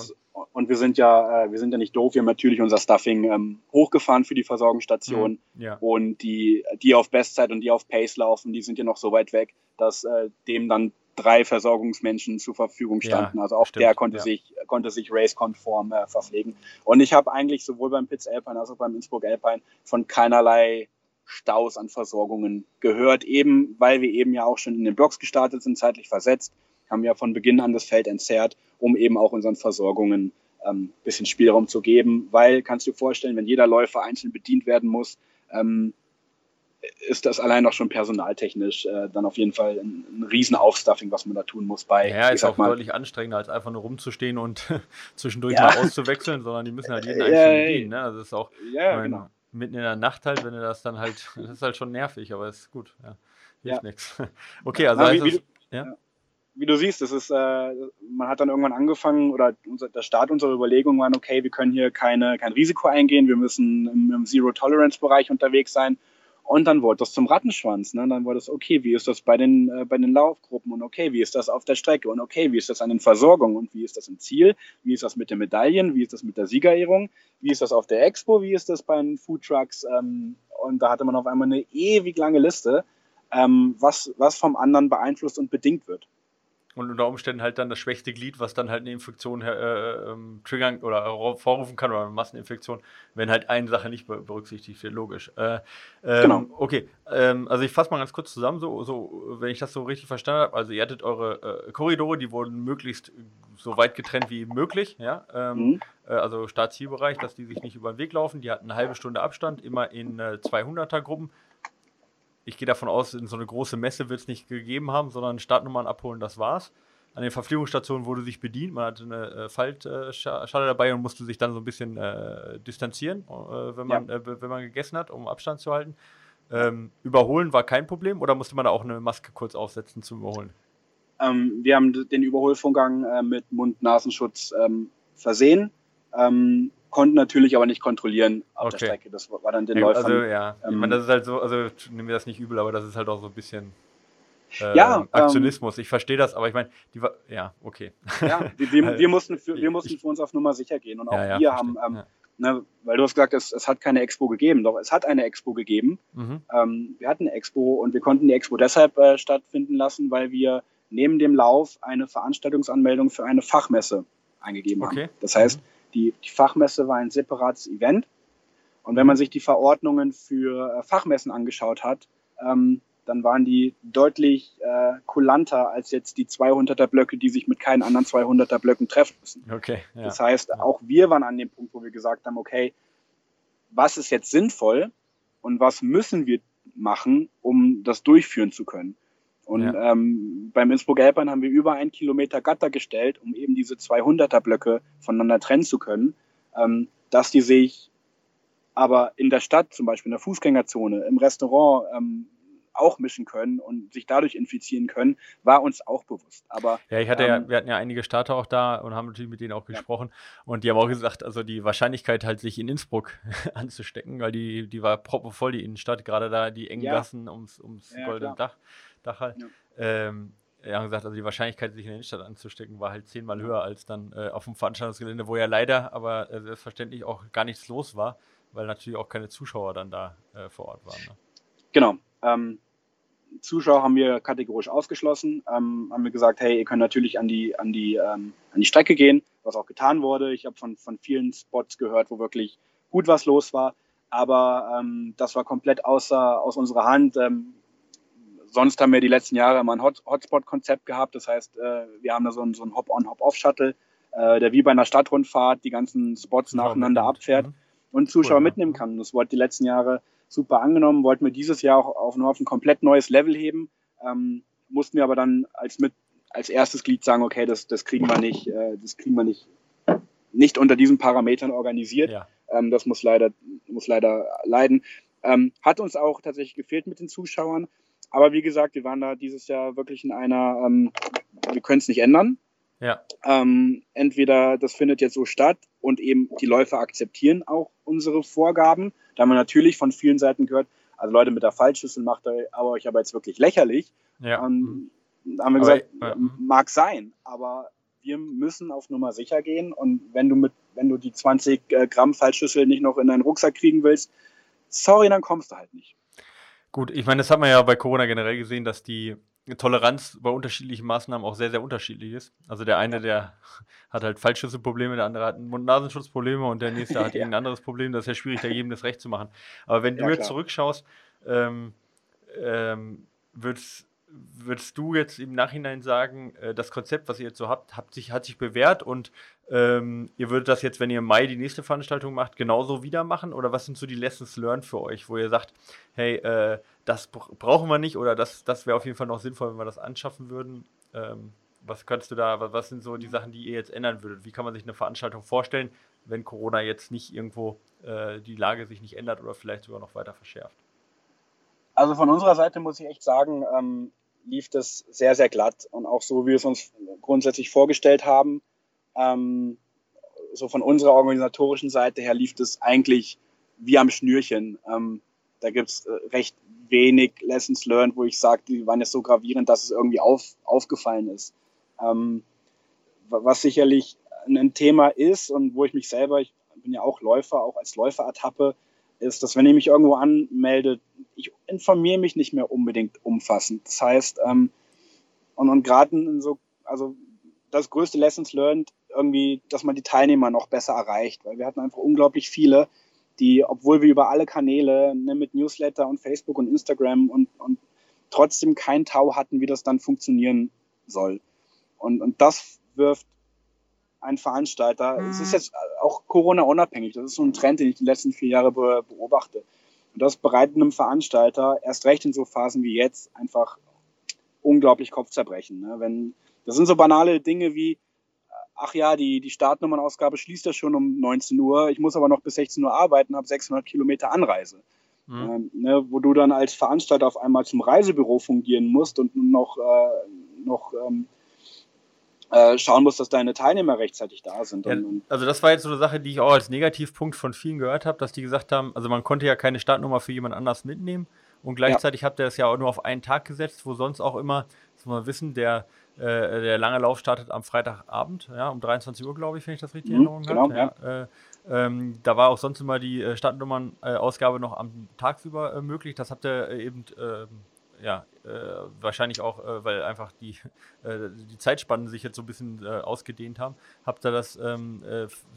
und wir sind ja, äh, wir sind ja nicht doof. Wir haben natürlich unser Stuffing ähm, hochgefahren für die Versorgungsstation. Mhm, ja. Und die, die auf Bestzeit und die auf Pace laufen, die sind ja noch so weit weg, dass äh, dem dann drei Versorgungsmenschen zur Verfügung standen. Ja, also auch stimmt, der konnte ja. sich, konnte sich race-konform äh, verpflegen. Und ich habe eigentlich sowohl beim Pitts Alpine als auch beim Innsbruck Alpine von keinerlei Staus an Versorgungen gehört, eben weil wir eben ja auch schon in den Blocks gestartet sind, zeitlich versetzt haben ja von Beginn an das Feld entzerrt, um eben auch unseren Versorgungen ähm, bisschen Spielraum zu geben, weil kannst du dir vorstellen, wenn jeder Läufer einzeln bedient werden muss, ähm, ist das allein auch schon personaltechnisch äh, dann auf jeden Fall ein, ein Riesenaufstuffing, was man da tun muss bei. Ja, ist auch mal, deutlich anstrengender, als einfach nur rumzustehen und zwischendurch ja. mal auszuwechseln, sondern die müssen halt jeden einzeln ja, bedienen. Ne? Also ist auch ja, mein, genau. Mitten in der Nacht halt, wenn du das dann halt, das ist halt schon nervig, aber ist gut. Ja, hilft ja. nichts. Okay, also. Wie, wie, ja wie du siehst, es ist, äh, man hat dann irgendwann angefangen oder unser, der Start unserer Überlegungen war, okay, wir können hier keine, kein Risiko eingehen, wir müssen im, im Zero-Tolerance-Bereich unterwegs sein. Und dann wurde das zum Rattenschwanz. Ne? Dann wurde es, okay, wie ist das bei den, äh, bei den Laufgruppen? Und okay, wie ist das auf der Strecke? Und okay, wie ist das an den Versorgungen? Und wie ist das im Ziel, wie ist das mit den Medaillen, wie ist das mit der Siegerehrung, wie ist das auf der Expo, wie ist das bei den Food Trucks. Ähm, und da hatte man auf einmal eine ewig lange Liste, ähm, was, was vom anderen beeinflusst und bedingt wird und unter Umständen halt dann das schwächste Glied, was dann halt eine Infektion äh, ähm, triggern oder vorrufen kann oder eine Masseninfektion, wenn halt eine Sache nicht berücksichtigt wird, logisch. Äh, ähm, genau. Okay, ähm, also ich fasse mal ganz kurz zusammen, so, so, wenn ich das so richtig verstanden habe. Also ihr hattet eure äh, Korridore, die wurden möglichst so weit getrennt wie möglich, ja. Ähm, mhm. Äh, also Start-Zielbereich, dass die sich nicht über den Weg laufen. Die hatten eine halbe Stunde Abstand, immer in 200er äh, Gruppen ich gehe davon aus, in so eine große Messe wird es nicht gegeben haben, sondern Startnummern abholen, das war's. An den Verpflegungsstationen wurde sich bedient, man hatte eine äh, Faltschale dabei und musste sich dann so ein bisschen äh, distanzieren, äh, wenn, man, ja. äh, wenn man gegessen hat, um Abstand zu halten. Ähm, überholen war kein Problem oder musste man da auch eine Maske kurz aufsetzen zum Überholen? Ähm, wir haben den Überholvorgang äh, mit Mund-Nasenschutz ähm, versehen. Ähm, konnten natürlich aber nicht kontrollieren auf okay. der Strecke. Das war dann den ja, Läufern. Also, ja, ähm, ich meine, das ist halt so, also nehmen wir das nicht übel, aber das ist halt auch so ein bisschen äh, ja, ähm, Aktionismus. Ähm, ich verstehe das, aber ich meine, die war, ja, okay. Ja, wir, wir, wir mussten, für, wir mussten für uns auf Nummer sicher gehen und auch ja, ja, wir haben, ähm, ne, weil du hast gesagt, es, es hat keine Expo gegeben, doch es hat eine Expo gegeben. Mhm. Ähm, wir hatten eine Expo und wir konnten die Expo deshalb äh, stattfinden lassen, weil wir neben dem Lauf eine Veranstaltungsanmeldung für eine Fachmesse eingegeben okay. haben. Das heißt, mhm die, die Fachmesse war ein separates Event. Und wenn man sich die Verordnungen für äh, Fachmessen angeschaut hat, ähm, dann waren die deutlich äh, kulanter als jetzt die 200er Blöcke, die sich mit keinen anderen 200er Blöcken treffen müssen. Okay. Ja. Das heißt, auch wir waren an dem Punkt, wo wir gesagt haben, okay, was ist jetzt sinnvoll und was müssen wir machen, um das durchführen zu können? Und ja. ähm, beim Innsbruck Alpine haben wir über einen Kilometer Gatter gestellt, um eben diese 200er Blöcke voneinander trennen zu können, ähm, dass die sich aber in der Stadt, zum Beispiel in der Fußgängerzone, im Restaurant, ähm, auch mischen können und sich dadurch infizieren können, war uns auch bewusst. Aber ja, ich hatte ähm, ja, wir hatten ja einige Starter auch da und haben natürlich mit denen auch gesprochen ja. und die haben auch gesagt, also die Wahrscheinlichkeit halt sich in Innsbruck anzustecken, weil die die war proppevoll die Innenstadt, gerade da die engen ja. Gassen ums ums ja, goldene. Dach. Dach halt. Ja. Ähm, ja, gesagt, also die Wahrscheinlichkeit, sich in der Innenstadt anzustecken, war halt zehnmal höher als dann äh, auf dem Veranstaltungsgelände, wo ja leider aber äh, selbstverständlich auch gar nichts los war, weil natürlich auch keine Zuschauer dann da äh, vor Ort waren. Ne? Genau. Ähm, Zuschauer haben wir kategorisch ausgeschlossen, ähm, haben wir gesagt, hey, ihr könnt natürlich an die, an die, ähm, an die Strecke gehen, was auch getan wurde. Ich habe von, von vielen Spots gehört, wo wirklich gut was los war, aber ähm, das war komplett außer, aus unserer Hand. Sonst haben wir die letzten Jahre immer ein Hot Hotspot-Konzept gehabt. Das heißt, äh, wir haben da so ein, so ein Hop-on, Hop-off-Shuttle, äh, der wie bei einer Stadtrundfahrt die ganzen Spots Zuschauer nacheinander abfährt mhm. und Zuschauer cool, mitnehmen kann. Das wurde die letzten Jahre super angenommen, wollten wir dieses Jahr auch auf, nur auf ein komplett neues Level heben. Ähm, mussten wir aber dann als mit als erstes Glied sagen, okay, das, das kriegen wir nicht, äh, das kriegen wir nicht, nicht unter diesen Parametern organisiert. Ja. Ähm, das muss leider, muss leider leiden. Ähm, hat uns auch tatsächlich gefehlt mit den Zuschauern. Aber wie gesagt, wir waren da dieses Jahr wirklich in einer, ähm, wir können es nicht ändern. Ja. Ähm, entweder das findet jetzt so statt und eben die Läufer akzeptieren auch unsere Vorgaben. Da haben wir natürlich von vielen Seiten gehört, also Leute mit der Fallschüssel macht ihr aber euch aber jetzt wirklich lächerlich. Ja. Und da haben wir aber, gesagt, äh, mag sein, aber wir müssen auf Nummer sicher gehen. Und wenn du mit, wenn du die 20 äh, Gramm Fallschüssel nicht noch in deinen Rucksack kriegen willst, sorry, dann kommst du halt nicht. Gut, ich meine, das hat man ja bei Corona generell gesehen, dass die Toleranz bei unterschiedlichen Maßnahmen auch sehr, sehr unterschiedlich ist. Also der eine, der hat halt Fallschüsselprobleme, der andere hat Mund-Nasenschutzprobleme und der nächste hat ja. irgendein anderes Problem. Das ist ja schwierig, da jedem das Recht zu machen. Aber wenn ja, du jetzt klar. zurückschaust, ähm, ähm, würdest, würdest du jetzt im Nachhinein sagen, äh, das Konzept, was ihr jetzt so habt, hat sich, hat sich bewährt und ähm, ihr würdet das jetzt, wenn ihr im Mai die nächste Veranstaltung macht, genauso wieder machen? Oder was sind so die Lessons learned für euch, wo ihr sagt, hey, äh, das brauchen wir nicht oder das, das wäre auf jeden Fall noch sinnvoll, wenn wir das anschaffen würden? Ähm, was könntest du da, was sind so die Sachen, die ihr jetzt ändern würdet? Wie kann man sich eine Veranstaltung vorstellen, wenn Corona jetzt nicht irgendwo äh, die Lage sich nicht ändert oder vielleicht sogar noch weiter verschärft? Also von unserer Seite muss ich echt sagen, ähm, lief das sehr, sehr glatt und auch so, wie wir es uns grundsätzlich vorgestellt haben. Ähm, so von unserer organisatorischen Seite her lief das eigentlich wie am Schnürchen. Ähm, da gibt es äh, recht wenig Lessons learned, wo ich sage, die waren jetzt so gravierend, dass es irgendwie auf, aufgefallen ist. Ähm, was sicherlich ein Thema ist und wo ich mich selber, ich bin ja auch Läufer, auch als Läufer ertappe, ist, dass wenn ich mich irgendwo anmelde, ich informiere mich nicht mehr unbedingt umfassend. Das heißt, ähm, und, und gerade so, also das größte Lessons learned irgendwie, dass man die Teilnehmer noch besser erreicht, weil wir hatten einfach unglaublich viele, die, obwohl wir über alle Kanäle ne, mit Newsletter und Facebook und Instagram und, und trotzdem kein Tau hatten, wie das dann funktionieren soll. Und, und das wirft ein Veranstalter, mhm. es ist jetzt auch Corona-unabhängig, das ist so ein Trend, den ich die letzten vier Jahre beobachte. Und das bereitet einem Veranstalter erst recht in so Phasen wie jetzt einfach unglaublich Kopfzerbrechen. Ne? Wenn, das sind so banale Dinge wie, ach ja, die, die Startnummernausgabe schließt ja schon um 19 Uhr, ich muss aber noch bis 16 Uhr arbeiten, habe 600 Kilometer Anreise. Mhm. Ähm, ne, wo du dann als Veranstalter auf einmal zum Reisebüro fungieren musst und noch, äh, noch ähm, äh, schauen musst, dass deine Teilnehmer rechtzeitig da sind. Ja, und, also das war jetzt so eine Sache, die ich auch als Negativpunkt von vielen gehört habe, dass die gesagt haben, also man konnte ja keine Startnummer für jemand anders mitnehmen und gleichzeitig ja. habt ihr das ja auch nur auf einen Tag gesetzt, wo sonst auch immer, das muss man wissen, der äh, der lange Lauf startet am Freitagabend, ja, um 23 Uhr, glaube ich, wenn ich das richtig in mhm, Erinnerung genau, habe. Ja. Äh, ähm, da war auch sonst immer die äh, Startnummern-Ausgabe noch am tagsüber äh, möglich. Das habt ihr äh, eben, ähm, ja, äh, wahrscheinlich auch, weil einfach die, die Zeitspannen sich jetzt so ein bisschen ausgedehnt haben, habt ihr das ähm,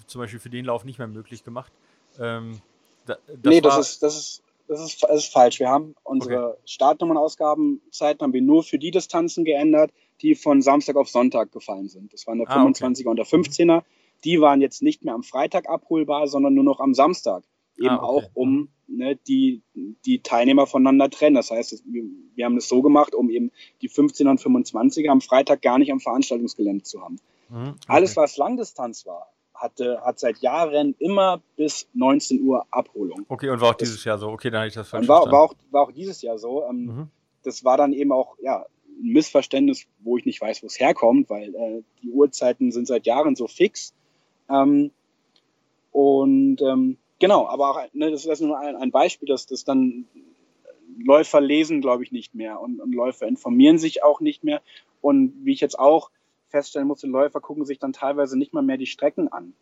zum Beispiel für den Lauf nicht mehr möglich gemacht. Ähm, da, das nee, das ist, das ist das ist, das ist falsch. Wir haben unsere okay. Startnummernausgabenzeiten haben wir nur für die Distanzen geändert, die von Samstag auf Sonntag gefallen sind. Das waren der ah, 25er okay. und der 15er. Die waren jetzt nicht mehr am Freitag abholbar, sondern nur noch am Samstag. Eben ah, okay. auch, um ne, die, die Teilnehmer voneinander trennen. Das heißt, wir, haben das so gemacht, um eben die 15er und 25er am Freitag gar nicht am Veranstaltungsgelände zu haben. Mhm, Alles, was Langdistanz war, hatte, hat seit Jahren immer bis 19 Uhr Abholung. Okay, und war auch dieses Jahr so. Okay, dann habe ich das falsch war, war, auch, war auch dieses Jahr so. Ähm, mhm. Das war dann eben auch, ja, ein Missverständnis, wo ich nicht weiß, wo es herkommt, weil äh, die Uhrzeiten sind seit Jahren so fix. Ähm, und ähm, genau, aber auch, ne, das ist nur ein, ein Beispiel, dass das dann Läufer lesen, glaube ich, nicht mehr und, und Läufer informieren sich auch nicht mehr. Und wie ich jetzt auch feststellen musste, Läufer gucken sich dann teilweise nicht mal mehr die Strecken an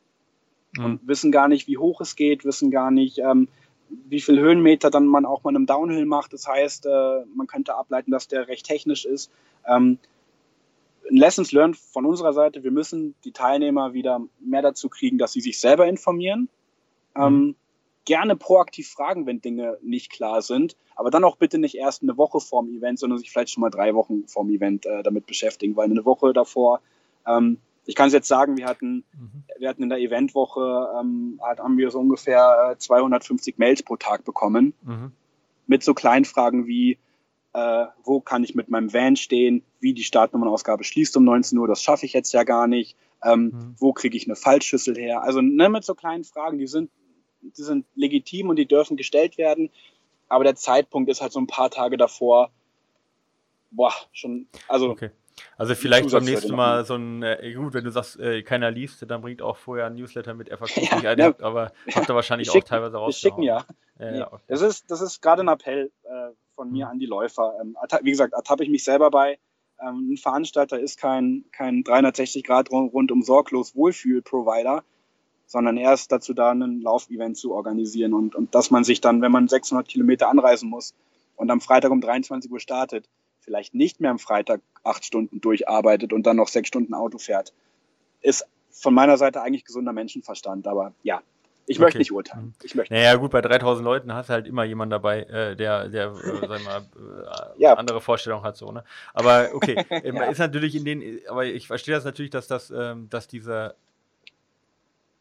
mhm. und wissen gar nicht, wie hoch es geht, wissen gar nicht, ähm, wie viel Höhenmeter dann man auch mal im Downhill macht. Das heißt, äh, man könnte ableiten, dass der recht technisch ist. Ähm, Lessons learned von unserer Seite, wir müssen die Teilnehmer wieder mehr dazu kriegen, dass sie sich selber informieren. Mhm. Ähm, gerne proaktiv fragen, wenn Dinge nicht klar sind, aber dann auch bitte nicht erst eine Woche vorm Event, sondern sich vielleicht schon mal drei Wochen vorm Event äh, damit beschäftigen, weil eine Woche davor ähm, ich kann es jetzt sagen, wir hatten, mhm. wir hatten in der Eventwoche, ähm, haben wir so ungefähr 250 äh, Mails pro Tag bekommen. Mhm. Mit so kleinen Fragen wie, äh, wo kann ich mit meinem Van stehen, wie die Startnummernausgabe schließt um 19 Uhr, das schaffe ich jetzt ja gar nicht. Ähm, mhm. Wo kriege ich eine Fallschüssel her? Also ne, mit so kleinen Fragen, die sind, die sind legitim und die dürfen gestellt werden. Aber der Zeitpunkt ist halt so ein paar Tage davor. Boah, schon, also okay. Also vielleicht beim nächsten Mal so ein, äh, gut, wenn du sagst, äh, keiner liest, dann bringt auch vorher ein Newsletter mit FAQ ja, ein, ja, aber habt ihr wahrscheinlich auch teilweise raus. Wir schicken ja. ja, ja okay. Das ist, das ist gerade ein Appell äh, von mir mhm. an die Läufer. Ähm, wie gesagt, ertappe ich mich selber bei. Ähm, ein Veranstalter ist kein, kein 360 Grad rundum sorglos Wohlfühl-Provider, sondern er ist dazu da, ein Laufevent zu organisieren und, und dass man sich dann, wenn man 600 Kilometer anreisen muss und am Freitag um 23 Uhr startet, vielleicht nicht mehr am Freitag acht Stunden durcharbeitet und dann noch sechs Stunden Auto fährt, ist von meiner Seite eigentlich gesunder Menschenverstand. Aber ja, ich möchte nicht urteilen. Mhm. Ich möchte naja, gut, bei 3000 Leuten hast du halt immer jemanden dabei, äh, der, der äh, sag mal, äh, ja. andere Vorstellungen hat. So, ne? Aber okay, ja. ist natürlich in den, aber ich verstehe das natürlich, dass das, ähm, dass diese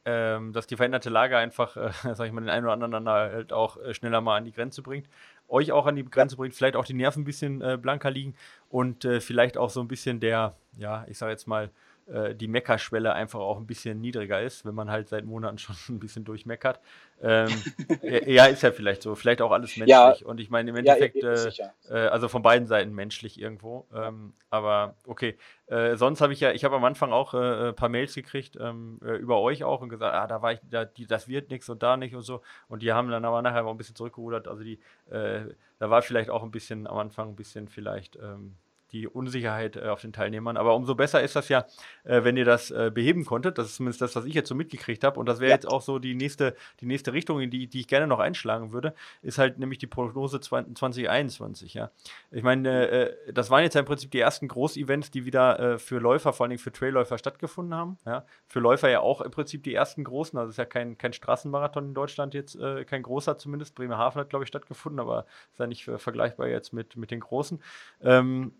ähm, dass die veränderte Lage einfach, äh, sag ich mal, den einen oder anderen halt auch äh, schneller mal an die Grenze bringt. Euch auch an die Grenze bringt, vielleicht auch die Nerven ein bisschen äh, blanker liegen und äh, vielleicht auch so ein bisschen der, ja, ich sage jetzt mal, äh, die Meckerschwelle einfach auch ein bisschen niedriger ist, wenn man halt seit Monaten schon ein bisschen durchmeckert. Ähm, ja, ist ja vielleicht so. Vielleicht auch alles menschlich. Ja, und ich meine, im Endeffekt, ja, äh, äh, also von beiden Seiten menschlich irgendwo. Ähm, aber okay. Äh, sonst habe ich ja, ich habe am Anfang auch äh, ein paar Mails gekriegt ähm, äh, über euch auch und gesagt, ah, da war ich, da, die, das wird nichts und da nicht und so. Und die haben dann aber nachher auch ein bisschen zurückgerudert. Also die, da war vielleicht auch ein bisschen am Anfang ein bisschen vielleicht. Ähm, die Unsicherheit äh, auf den Teilnehmern. Aber umso besser ist das ja, äh, wenn ihr das äh, beheben konntet. Das ist zumindest das, was ich jetzt so mitgekriegt habe. Und das wäre ja. jetzt auch so die nächste, die nächste Richtung, in die, die ich gerne noch einschlagen würde, ist halt nämlich die Prognose 2021. Ja. Ich meine, äh, das waren jetzt ja im Prinzip die ersten Groß-Events, die wieder äh, für Läufer, vor allen Dingen für Trailläufer stattgefunden haben. Ja. Für Läufer ja auch im Prinzip die ersten großen. Also es ist ja kein, kein Straßenmarathon in Deutschland jetzt, äh, kein großer zumindest. Bremerhaven hat, glaube ich, stattgefunden, aber ist ja nicht vergleichbar jetzt mit, mit den großen. Ähm,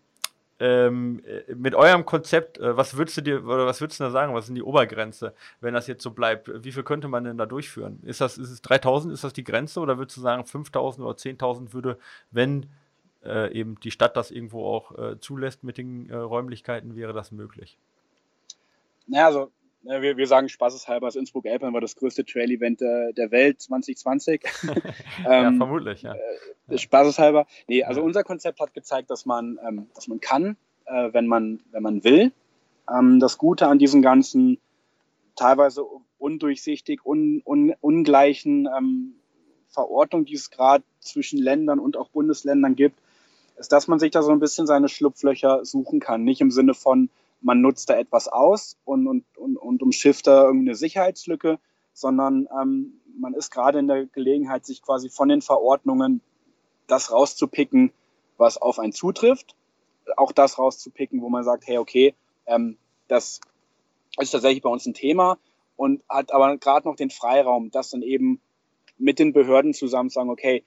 ähm, äh, mit eurem Konzept, äh, was würdest du dir oder was würdest du da sagen? Was ist denn die Obergrenze, wenn das jetzt so bleibt? Wie viel könnte man denn da durchführen? Ist das, ist es 3000, ist das die Grenze oder würdest du sagen 5000 oder 10.000 würde, wenn äh, eben die Stadt das irgendwo auch äh, zulässt mit den äh, Räumlichkeiten, wäre das möglich? Naja, also Ne, wir, wir sagen spaßeshalber, das Innsbruck Alpine war das größte Trail-Event äh, der Welt 2020. ja, ähm, vermutlich, ja. Äh, spaßeshalber. Nee, also unser Konzept hat gezeigt, dass man, ähm, dass man kann, äh, wenn, man, wenn man will. Ähm, das Gute an diesen ganzen teilweise undurchsichtig, un, un, ungleichen ähm, Verordnungen, die es gerade zwischen Ländern und auch Bundesländern gibt, ist, dass man sich da so ein bisschen seine Schlupflöcher suchen kann. Nicht im Sinne von, man nutzt da etwas aus und, und, und, und umschifft da irgendeine Sicherheitslücke, sondern ähm, man ist gerade in der Gelegenheit, sich quasi von den Verordnungen das rauszupicken, was auf einen zutrifft, auch das rauszupicken, wo man sagt, hey, okay, ähm, das ist tatsächlich bei uns ein Thema und hat aber gerade noch den Freiraum, das dann eben mit den Behörden zusammen zu sagen, okay,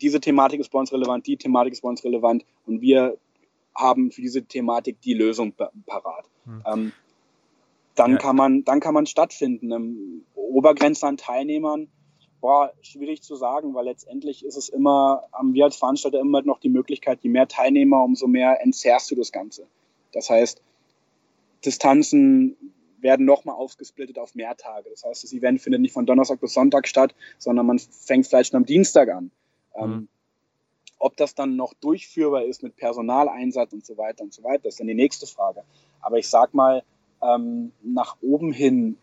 diese Thematik ist bei uns relevant, die Thematik ist bei uns relevant und wir haben für diese Thematik die Lösung parat. Hm. Ähm, dann, ja. kann man, dann kann man stattfinden. Ähm, Obergrenze an Teilnehmern, boah, schwierig zu sagen, weil letztendlich ist es immer, haben wir als Veranstalter immer noch die Möglichkeit, je mehr Teilnehmer, umso mehr entzerrst du das Ganze. Das heißt, Distanzen werden nochmal aufgesplittet auf mehr Tage. Das heißt, das Event findet nicht von Donnerstag bis Sonntag statt, sondern man fängt vielleicht schon am Dienstag an. Mhm. Ob das dann noch durchführbar ist mit Personaleinsatz und so weiter und so weiter, ist dann die nächste Frage. Aber ich sag mal, ähm, nach oben hin,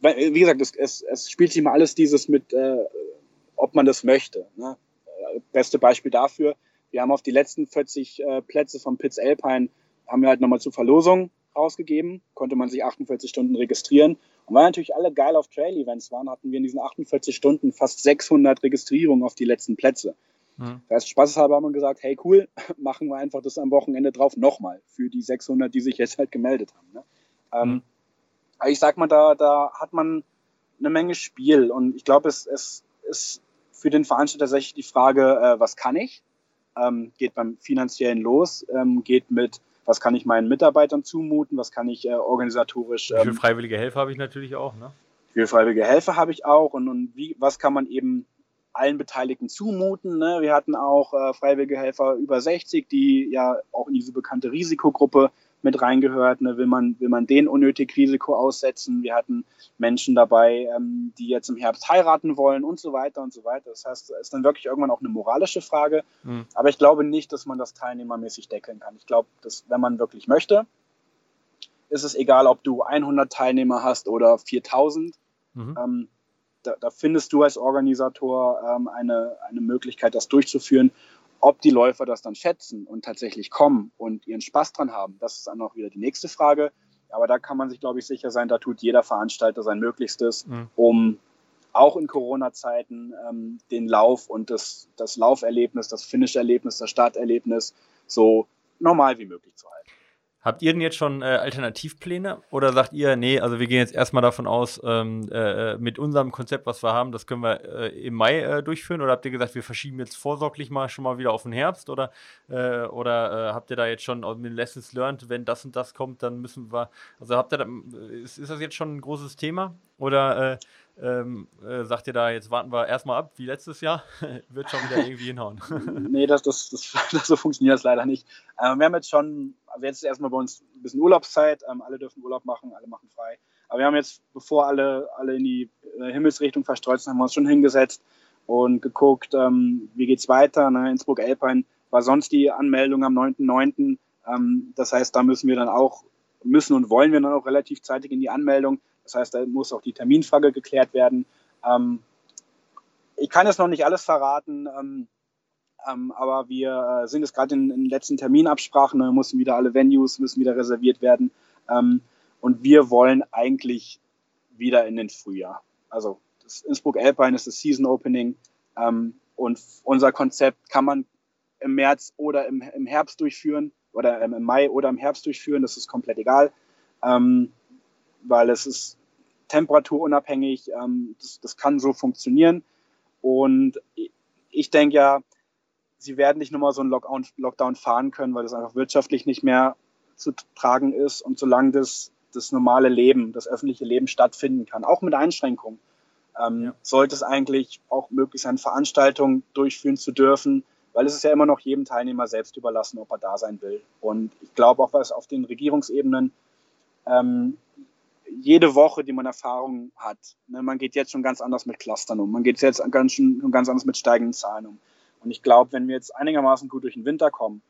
wie gesagt, es, es, es spielt sich mal alles dieses mit, äh, ob man das möchte. Ne? Beste Beispiel dafür, wir haben auf die letzten 40 äh, Plätze vom Pitts Alpine, haben wir halt nochmal zur Verlosung rausgegeben, konnte man sich 48 Stunden registrieren und weil natürlich alle geil auf Trail-Events waren, hatten wir in diesen 48 Stunden fast 600 Registrierungen auf die letzten Plätze. Mhm. Das heißt, spaßeshalber haben wir gesagt, hey cool, machen wir einfach das am Wochenende drauf nochmal für die 600, die sich jetzt halt gemeldet haben. Ne? Ähm, mhm. Ähm, ich sag mal, da, da hat man eine Menge Spiel und ich glaube, es, es ist für den Veranstalter tatsächlich die Frage, äh, was kann ich? Ähm, geht beim finanziellen los, ähm, geht mit was kann ich meinen Mitarbeitern zumuten, was kann ich äh, organisatorisch. Ähm, wie viele freiwillige Helfer habe ich natürlich auch, ne? Wie viele freiwillige Helfer habe ich auch und, und wie, was kann man eben allen Beteiligten zumuten. Ne? Wir hatten auch äh, freiwillige Helfer über 60, die ja auch in diese bekannte Risikogruppe mit reingehört. Ne? Will, man, will man denen unnötig Risiko aussetzen? Wir hatten Menschen dabei, ähm, die jetzt im Herbst heiraten wollen und so weiter und so weiter. Das heißt, es ist dann wirklich irgendwann auch eine moralische Frage. Mhm. Aber ich glaube nicht, dass man das teilnehmermäßig deckeln kann. Ich glaube, dass wenn man wirklich möchte, ist es egal, ob du 100 Teilnehmer hast oder 4000. Mhm. Ähm, da, da, findest du als Organisator ähm, eine, eine Möglichkeit, das durchzuführen. Ob die Läufer das dann schätzen und tatsächlich kommen und ihren Spaß dran haben, das ist dann auch wieder die nächste Frage. Aber da kann man sich, glaube ich, sicher sein, da tut jeder Veranstalter sein Möglichstes, mhm. um auch in Corona-Zeiten ähm, den Lauf und das, das Lauferlebnis, das Finish-Erlebnis, das Starterlebnis so normal wie möglich zu halten. Habt ihr denn jetzt schon äh, Alternativpläne oder sagt ihr, nee, also wir gehen jetzt erstmal davon aus, ähm, äh, mit unserem Konzept, was wir haben, das können wir äh, im Mai äh, durchführen? Oder habt ihr gesagt, wir verschieben jetzt vorsorglich mal schon mal wieder auf den Herbst? Oder, äh, oder äh, habt ihr da jetzt schon mit Lessons learned, wenn das und das kommt, dann müssen wir, also habt ihr da, ist, ist das jetzt schon ein großes Thema? Oder ähm, äh, sagt ihr da, jetzt warten wir erstmal ab, wie letztes Jahr, wird schon wieder irgendwie hinhauen. nee, das, das, das, das, so funktioniert das leider nicht. Ähm, wir haben jetzt schon, also jetzt ist erstmal bei uns ein bisschen Urlaubszeit, ähm, alle dürfen Urlaub machen, alle machen frei. Aber wir haben jetzt, bevor alle, alle in die äh, Himmelsrichtung verstreut sind, haben wir uns schon hingesetzt und geguckt, ähm, wie geht's weiter. Ne? Innsbruck-Elpein war sonst die Anmeldung am 9.9. Ähm, das heißt, da müssen wir dann auch, müssen und wollen wir dann auch relativ zeitig in die Anmeldung das heißt, da muss auch die Terminfrage geklärt werden. Ähm, ich kann jetzt noch nicht alles verraten, ähm, ähm, aber wir äh, sind jetzt gerade in, den letzten Terminabsprachen, da müssen wieder alle Venues müssen wieder reserviert werden. Ähm, und wir wollen eigentlich wieder in den Frühjahr. Also das Innsbruck Alpine ist das Season Opening ähm, und unser Konzept kann man im März oder im, im Herbst durchführen oder im Mai oder im Herbst durchführen, das ist komplett egal. Ähm, weil es ist temperaturunabhängig. Ähm, das, das kann so funktionieren. Und ich denke ja, sie werden nicht nochmal so einen Lockdown, Lockdown fahren können, weil das einfach wirtschaftlich nicht mehr zu tragen ist. Und solange das, das normale Leben, das öffentliche Leben stattfinden kann, auch mit Einschränkungen, ähm, ja. sollte es eigentlich auch möglich sein, Veranstaltungen durchführen zu dürfen, weil es ist ja immer noch jedem Teilnehmer selbst überlassen, ob er da sein will. Und ich glaube auch, was auf den Regierungsebenen ähm, jede Woche, die man Erfahrung hat. Ne, man geht jetzt schon ganz anders mit Clustern um. Man geht jetzt ganz, schon, ganz anders mit steigenden Zahlen um. Und ich glaube, wenn wir jetzt einigermaßen gut durch den Winter kommen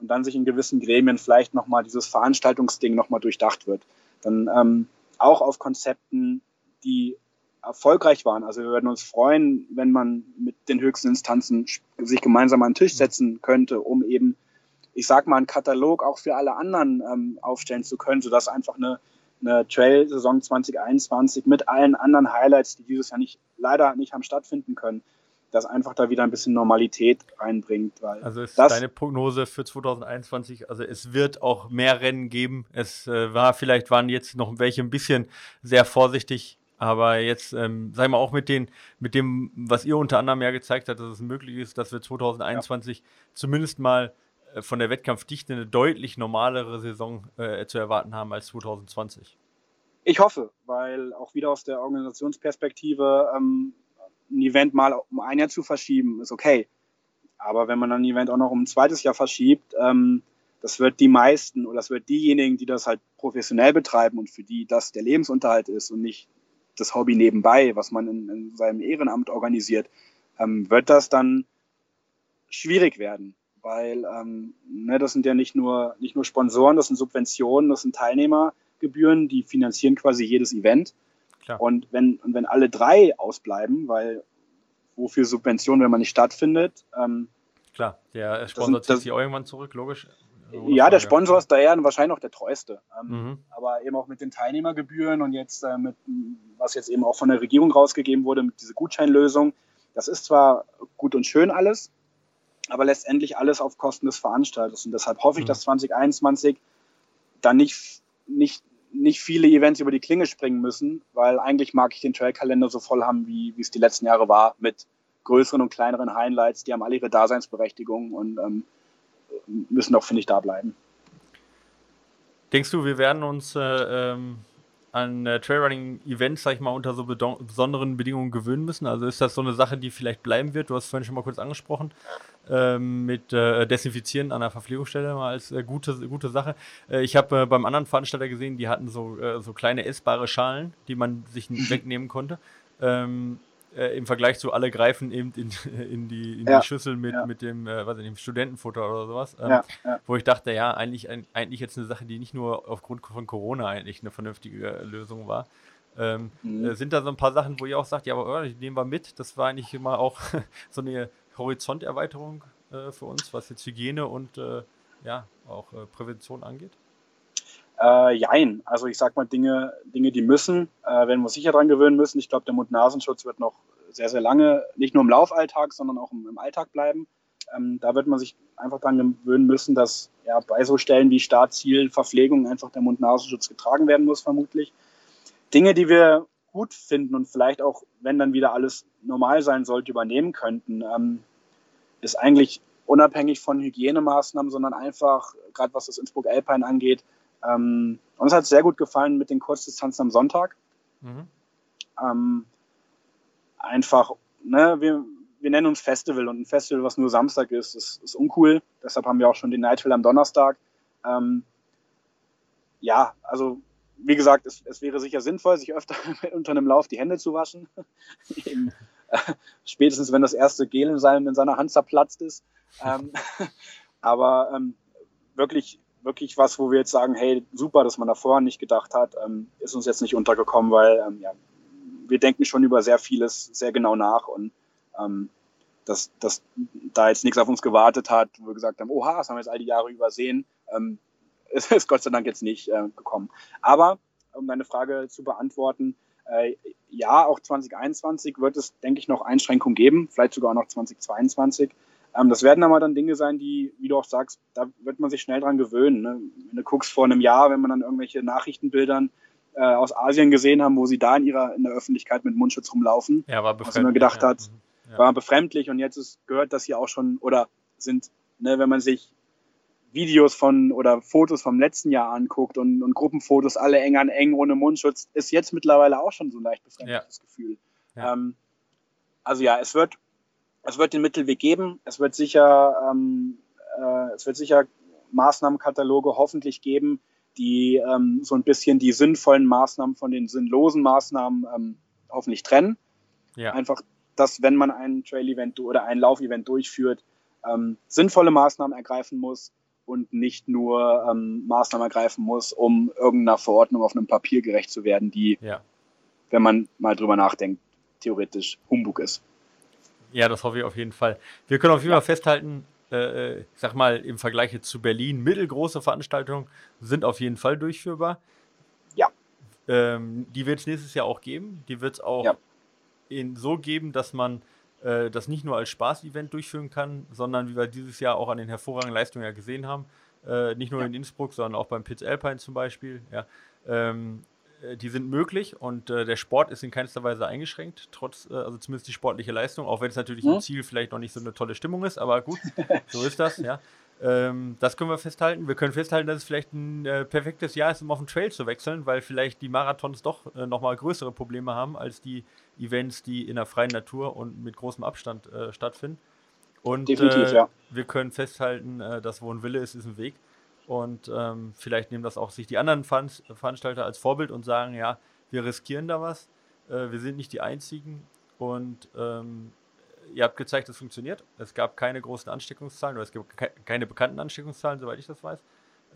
und dann sich in gewissen Gremien vielleicht nochmal dieses Veranstaltungsding nochmal durchdacht wird, dann ähm, auch auf Konzepten, die erfolgreich waren. Also wir würden uns freuen, wenn man mit den höchsten Instanzen sich gemeinsam an den Tisch setzen könnte, um eben, ich sag mal, einen Katalog auch für alle anderen ähm, aufstellen zu können, sodass einfach eine eine Trail-Saison 2021 mit allen anderen Highlights, die dieses Jahr nicht, leider nicht haben stattfinden können, das einfach da wieder ein bisschen Normalität reinbringt. Also ist deine Prognose für 2021, also es wird auch mehr Rennen geben. Es äh, war, vielleicht waren jetzt noch welche ein bisschen sehr vorsichtig, aber jetzt, ähm, sagen wir auch mit, den, mit dem, was ihr unter anderem ja gezeigt habt, dass es möglich ist, dass wir 2021 ja. zumindest mal von der Wettkampfdichte eine deutlich normalere Saison äh, zu erwarten haben als 2020. Ich hoffe, weil auch wieder aus der Organisationsperspektive ähm, ein Event mal um ein Jahr zu verschieben, ist okay. Aber wenn man dann ein Event auch noch um ein zweites Jahr verschiebt, ähm, das wird die meisten oder das wird diejenigen, die das halt professionell betreiben und für die das der Lebensunterhalt ist und nicht das Hobby nebenbei, was man in, in seinem Ehrenamt organisiert, ähm, wird das dann schwierig werden weil ähm, ne, das sind ja nicht nur, nicht nur Sponsoren, das sind Subventionen, das sind Teilnehmergebühren, die finanzieren quasi jedes Event. Klar. Und wenn, und wenn alle drei ausbleiben, weil wofür Subventionen, wenn man nicht stattfindet. Ähm, Klar, der Sponsor zieht sich irgendwann zurück, logisch. Ja, der Sponsor ist daher wahrscheinlich auch der treueste. Ähm, mhm. Aber eben auch mit den Teilnehmergebühren und jetzt äh, mit, was jetzt eben auch von der Regierung rausgegeben wurde, mit dieser Gutscheinlösung. Das ist zwar gut und schön alles, aber letztendlich alles auf Kosten des Veranstalters. Und deshalb hoffe ich, mhm. dass 2021 dann nicht, nicht, nicht viele Events über die Klinge springen müssen, weil eigentlich mag ich den Trailkalender so voll haben, wie, wie es die letzten Jahre war, mit größeren und kleineren Highlights, die haben alle ihre Daseinsberechtigung und ähm, müssen doch, finde ich, da bleiben. Denkst du, wir werden uns äh, ähm, an äh, Trailrunning-Events, sag ich mal, unter so besonderen Bedingungen gewöhnen müssen? Also ist das so eine Sache, die vielleicht bleiben wird? Du hast vorhin schon mal kurz angesprochen, ähm, mit äh, Desinfizieren an der Verpflegungsstelle mal als äh, gute, gute Sache. Äh, ich habe äh, beim anderen Veranstalter gesehen, die hatten so, äh, so kleine essbare Schalen, die man sich wegnehmen konnte. Ähm, äh, im Vergleich zu alle greifen eben in, in, die, in ja. die Schüssel mit, ja. mit dem, äh, was ich, dem Studentenfutter oder sowas. Ähm, ja. Wo ich dachte, ja, eigentlich, ein, eigentlich jetzt eine Sache, die nicht nur aufgrund von Corona eigentlich eine vernünftige äh, Lösung war. Ähm, mhm. äh, sind da so ein paar Sachen, wo ihr auch sagt, ja, aber oh, die nehmen wir mit. Das war eigentlich immer auch so eine Horizonterweiterung äh, für uns, was jetzt Hygiene und äh, ja, auch Prävention angeht? Äh, jein. Also ich sag mal Dinge, Dinge, die müssen, äh, wenn wir uns sicher dran gewöhnen müssen. Ich glaube, der Mund-Nasenschutz wird noch sehr, sehr lange nicht nur im Laufalltag, sondern auch im, im Alltag bleiben. Ähm, da wird man sich einfach dran gewöhnen müssen, dass ja bei so Stellen wie Startziel, Verpflegung einfach der Mund-Nasenschutz getragen werden muss, vermutlich. Dinge, die wir gut finden und vielleicht auch, wenn dann wieder alles normal sein sollte, übernehmen könnten, ähm, ist eigentlich unabhängig von Hygienemaßnahmen, sondern einfach, gerade was das Innsbruck Alpine angeht, ähm, uns hat es sehr gut gefallen mit den Kurzdistanzen am Sonntag. Mhm. Ähm, einfach, ne, wir, wir nennen uns Festival und ein Festival, was nur Samstag ist, ist, ist uncool. Deshalb haben wir auch schon den Nightville am Donnerstag. Ähm, ja, also wie gesagt, es, es, wäre sicher sinnvoll, sich öfter unter einem Lauf die Hände zu waschen. Eben, äh, spätestens, wenn das erste Gel in, seinem, in seiner Hand zerplatzt ist. Ähm, aber ähm, wirklich wirklich was, wo wir jetzt sagen, hey, super, dass man da vorher nicht gedacht hat, ähm, ist uns jetzt nicht untergekommen, weil ähm, ja, wir denken schon über sehr vieles sehr genau nach und ähm, dass, dass da jetzt nichts auf uns gewartet hat, wo wir gesagt haben, oha, das haben wir jetzt all die Jahre übersehen, ähm, ist, ist Gott sei Dank jetzt nicht äh, gekommen. Aber um deine Frage zu beantworten, äh, ja, auch 2021 wird es, denke ich, noch Einschränkungen geben, vielleicht sogar noch 2022. Ähm, das werden aber dann Dinge sein, die, wie du auch sagst, da wird man sich schnell dran gewöhnen. Ne? Wenn du guckst vor einem Jahr, wenn man dann irgendwelche Nachrichtenbildern äh, aus Asien gesehen haben, wo sie da in ihrer in der Öffentlichkeit mit Mundschutz rumlaufen, ja, war was man gedacht ja. hat, mhm. ja. war befremdlich und jetzt ist, gehört das hier auch schon oder sind, ne, wenn man sich Videos von oder Fotos vom letzten Jahr anguckt und, und Gruppenfotos alle eng an eng ohne Mundschutz, ist jetzt mittlerweile auch schon so ein leicht befremdliches ja. Gefühl. Ähm, also ja, es wird es wird den Mittelweg geben. Es wird sicher, ähm, äh, es wird sicher Maßnahmenkataloge hoffentlich geben, die ähm, so ein bisschen die sinnvollen Maßnahmen von den sinnlosen Maßnahmen ähm, hoffentlich trennen. Ja. Einfach, dass wenn man ein Trail-Event oder ein Lauf-Event durchführt, ähm, sinnvolle Maßnahmen ergreifen muss und nicht nur ähm, Maßnahmen ergreifen muss, um irgendeiner Verordnung auf einem Papier gerecht zu werden, die, ja. wenn man mal drüber nachdenkt, theoretisch Humbug ist. Ja, das hoffe ich auf jeden Fall. Wir können auf jeden Fall festhalten, äh, ich sag mal, im Vergleich zu Berlin, mittelgroße Veranstaltungen sind auf jeden Fall durchführbar. Ja. Ähm, die wird es nächstes Jahr auch geben. Die wird es auch ja. in, so geben, dass man äh, das nicht nur als Spaß-Event durchführen kann, sondern wie wir dieses Jahr auch an den hervorragenden Leistungen ja gesehen haben, äh, nicht nur ja. in Innsbruck, sondern auch beim Pitts Alpine zum Beispiel. Ja. Ähm, äh, die sind möglich und äh, der Sport ist in keinster Weise eingeschränkt, trotz, äh, also zumindest die sportliche Leistung, auch wenn es natürlich mhm. im Ziel vielleicht noch nicht so eine tolle Stimmung ist, aber gut, so ist das, ja. Ähm, das können wir festhalten. Wir können festhalten, dass es vielleicht ein äh, perfektes Jahr ist, um auf den Trail zu wechseln, weil vielleicht die Marathons doch äh, nochmal größere Probleme haben als die Events, die in der freien Natur und mit großem Abstand äh, stattfinden. Und Definitiv, ja. wir können festhalten, dass wo ein Wille ist, ist ein Weg. Und ähm, vielleicht nehmen das auch sich die anderen Veranstalter als Vorbild und sagen, ja, wir riskieren da was. Äh, wir sind nicht die Einzigen. Und ähm, ihr habt gezeigt, es funktioniert. Es gab keine großen Ansteckungszahlen oder es gibt ke keine bekannten Ansteckungszahlen, soweit ich das weiß.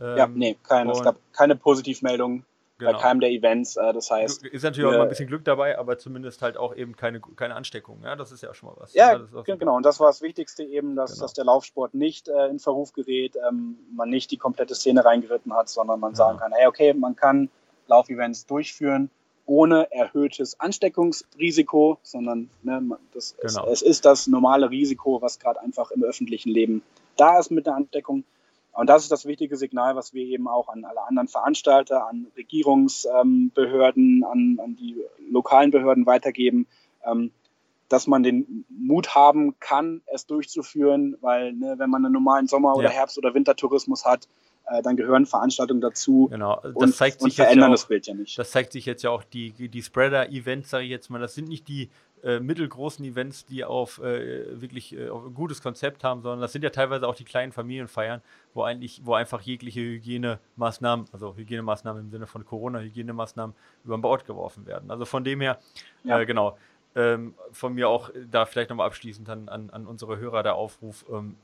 Ähm, ja, nee, keine. Es gab keine Positivmeldungen genau. bei keinem der Events. Äh, das heißt. Ist natürlich auch mal ein bisschen Glück dabei, aber zumindest halt auch eben keine, keine Ansteckung. Ja, das ist ja auch schon mal was. Ja, ja genau. Und das war das Wichtigste eben, dass, genau. dass der Laufsport nicht äh, in Verruf gerät, ähm, man nicht die komplette Szene reingeritten hat, sondern man sagen kann, hey, okay, man kann Laufevents durchführen ohne erhöhtes Ansteckungsrisiko, sondern ne, das, genau. es, es ist das normale Risiko, was gerade einfach im öffentlichen Leben da ist mit der Ansteckung. Und das ist das wichtige Signal, was wir eben auch an alle anderen Veranstalter, an Regierungsbehörden, an, an die lokalen Behörden weitergeben, ähm, dass man den Mut haben kann, es durchzuführen, weil ne, wenn man einen normalen Sommer- oder ja. Herbst- oder Wintertourismus hat, äh, dann gehören Veranstaltungen dazu. Genau, das und, zeigt sich und verändern ja auch, das Bild ja nicht. Das zeigt sich jetzt ja auch die, die Spreader-Events, sage ich jetzt mal. Das sind nicht die äh, mittelgroßen Events, die auf äh, wirklich äh, auf ein gutes Konzept haben, sondern das sind ja teilweise auch die kleinen Familienfeiern, wo eigentlich, wo einfach jegliche Hygienemaßnahmen, also Hygienemaßnahmen im Sinne von Corona-Hygienemaßnahmen über den Bord geworfen werden. Also von dem her, ja. Äh, genau. Ähm, von mir auch da vielleicht nochmal abschließend an, an, an unsere Hörer der Aufruf, ähm,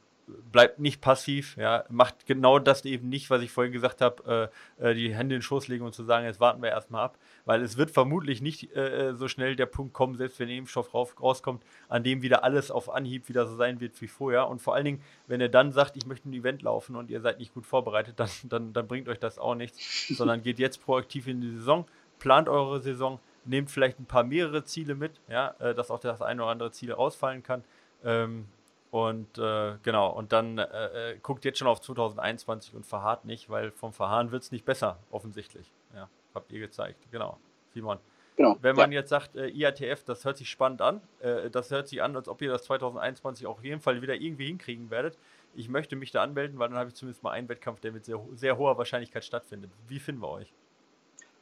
bleibt nicht passiv, ja, macht genau das eben nicht, was ich vorhin gesagt habe, äh, äh, die Hände in den Schoß legen und zu sagen, jetzt warten wir erstmal ab, weil es wird vermutlich nicht äh, äh so schnell der Punkt kommen, selbst wenn der Impfstoff rauf, rauskommt, an dem wieder alles auf Anhieb wieder so sein wird wie vorher. Und vor allen Dingen, wenn ihr dann sagt, ich möchte ein Event laufen und ihr seid nicht gut vorbereitet, dann, dann, dann bringt euch das auch nichts, sondern geht jetzt proaktiv in die Saison, plant eure Saison, nehmt vielleicht ein paar mehrere Ziele mit, ja, äh, dass auch das eine oder andere Ziel rausfallen kann. Ähm, und äh, genau, und dann äh, äh guckt jetzt schon auf 2021 und verharrt nicht, weil vom Verharren wird es nicht besser, offensichtlich. Ja, habt ihr gezeigt. Genau, Simon. Genau, Wenn man ja. jetzt sagt, äh, IATF, das hört sich spannend an, äh, das hört sich an, als ob ihr das 2021 auch auf jeden Fall wieder irgendwie hinkriegen werdet. Ich möchte mich da anmelden, weil dann habe ich zumindest mal einen Wettkampf, der mit sehr, sehr hoher Wahrscheinlichkeit stattfindet. Wie finden wir euch?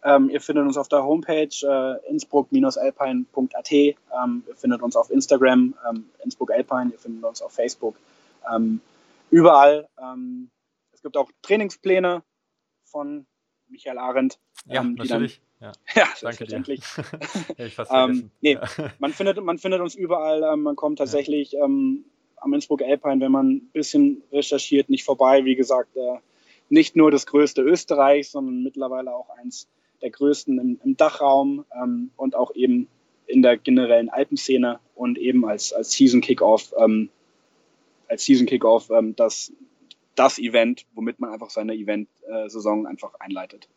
Ähm, ihr findet uns auf der Homepage äh, innsbruck-alpine.at. Ähm, ihr findet uns auf Instagram, ähm, Innsbruck Alpine. Ihr findet uns auf Facebook. Ähm, überall. Ähm, es gibt auch Trainingspläne von Michael Arendt. Ja, ähm, natürlich. Dann, ja, ja selbstverständlich. nee, man, findet, man findet uns überall. man kommt tatsächlich ja. am Innsbruck Alpine, wenn man ein bisschen recherchiert, nicht vorbei. Wie gesagt, äh, nicht nur das größte Österreichs, sondern mittlerweile auch eins der größten im, im Dachraum ähm, und auch eben in der generellen Alpenszene und eben als, als Season Kickoff, ähm, als Season Kickoff ähm, das, das Event, womit man einfach seine Event-Saison einfach einleitet.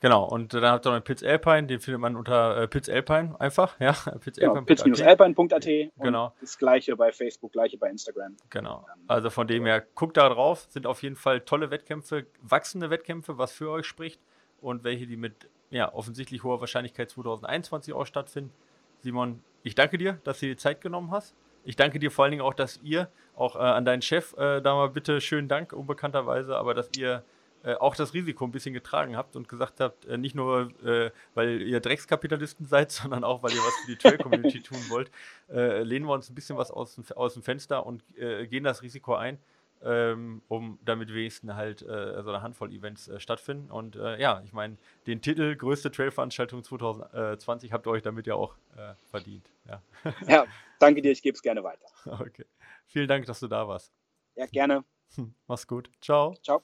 Genau, und dann habt ihr noch den Pitz Alpine, den findet man unter äh, Pitz Alpine einfach, ja, Pitz genau, Pitz-alpine.at genau. das gleiche bei Facebook, gleiche bei Instagram. Genau, ähm, also von dem her, guckt da drauf, sind auf jeden Fall tolle Wettkämpfe, wachsende Wettkämpfe, was für euch spricht und welche, die mit ja, offensichtlich hoher Wahrscheinlichkeit 2021 auch stattfinden. Simon, ich danke dir, dass du dir die Zeit genommen hast. Ich danke dir vor allen Dingen auch, dass ihr, auch äh, an deinen Chef, äh, da mal bitte schönen Dank, unbekannterweise, aber dass ihr äh, auch das Risiko ein bisschen getragen habt und gesagt habt, äh, nicht nur, äh, weil ihr Dreckskapitalisten seid, sondern auch, weil ihr was für die Trail-Community tun wollt, äh, lehnen wir uns ein bisschen was aus, aus dem Fenster und gehen das Risiko ein ähm, um damit wenigstens halt äh, so eine Handvoll Events äh, stattfinden. Und äh, ja, ich meine, den Titel größte Trailveranstaltung 2020 äh, habt ihr euch damit ja auch äh, verdient. Ja. ja. danke dir, ich gebe es gerne weiter. Okay. Vielen Dank, dass du da warst. Ja, gerne. Mach's gut. Ciao. Ciao.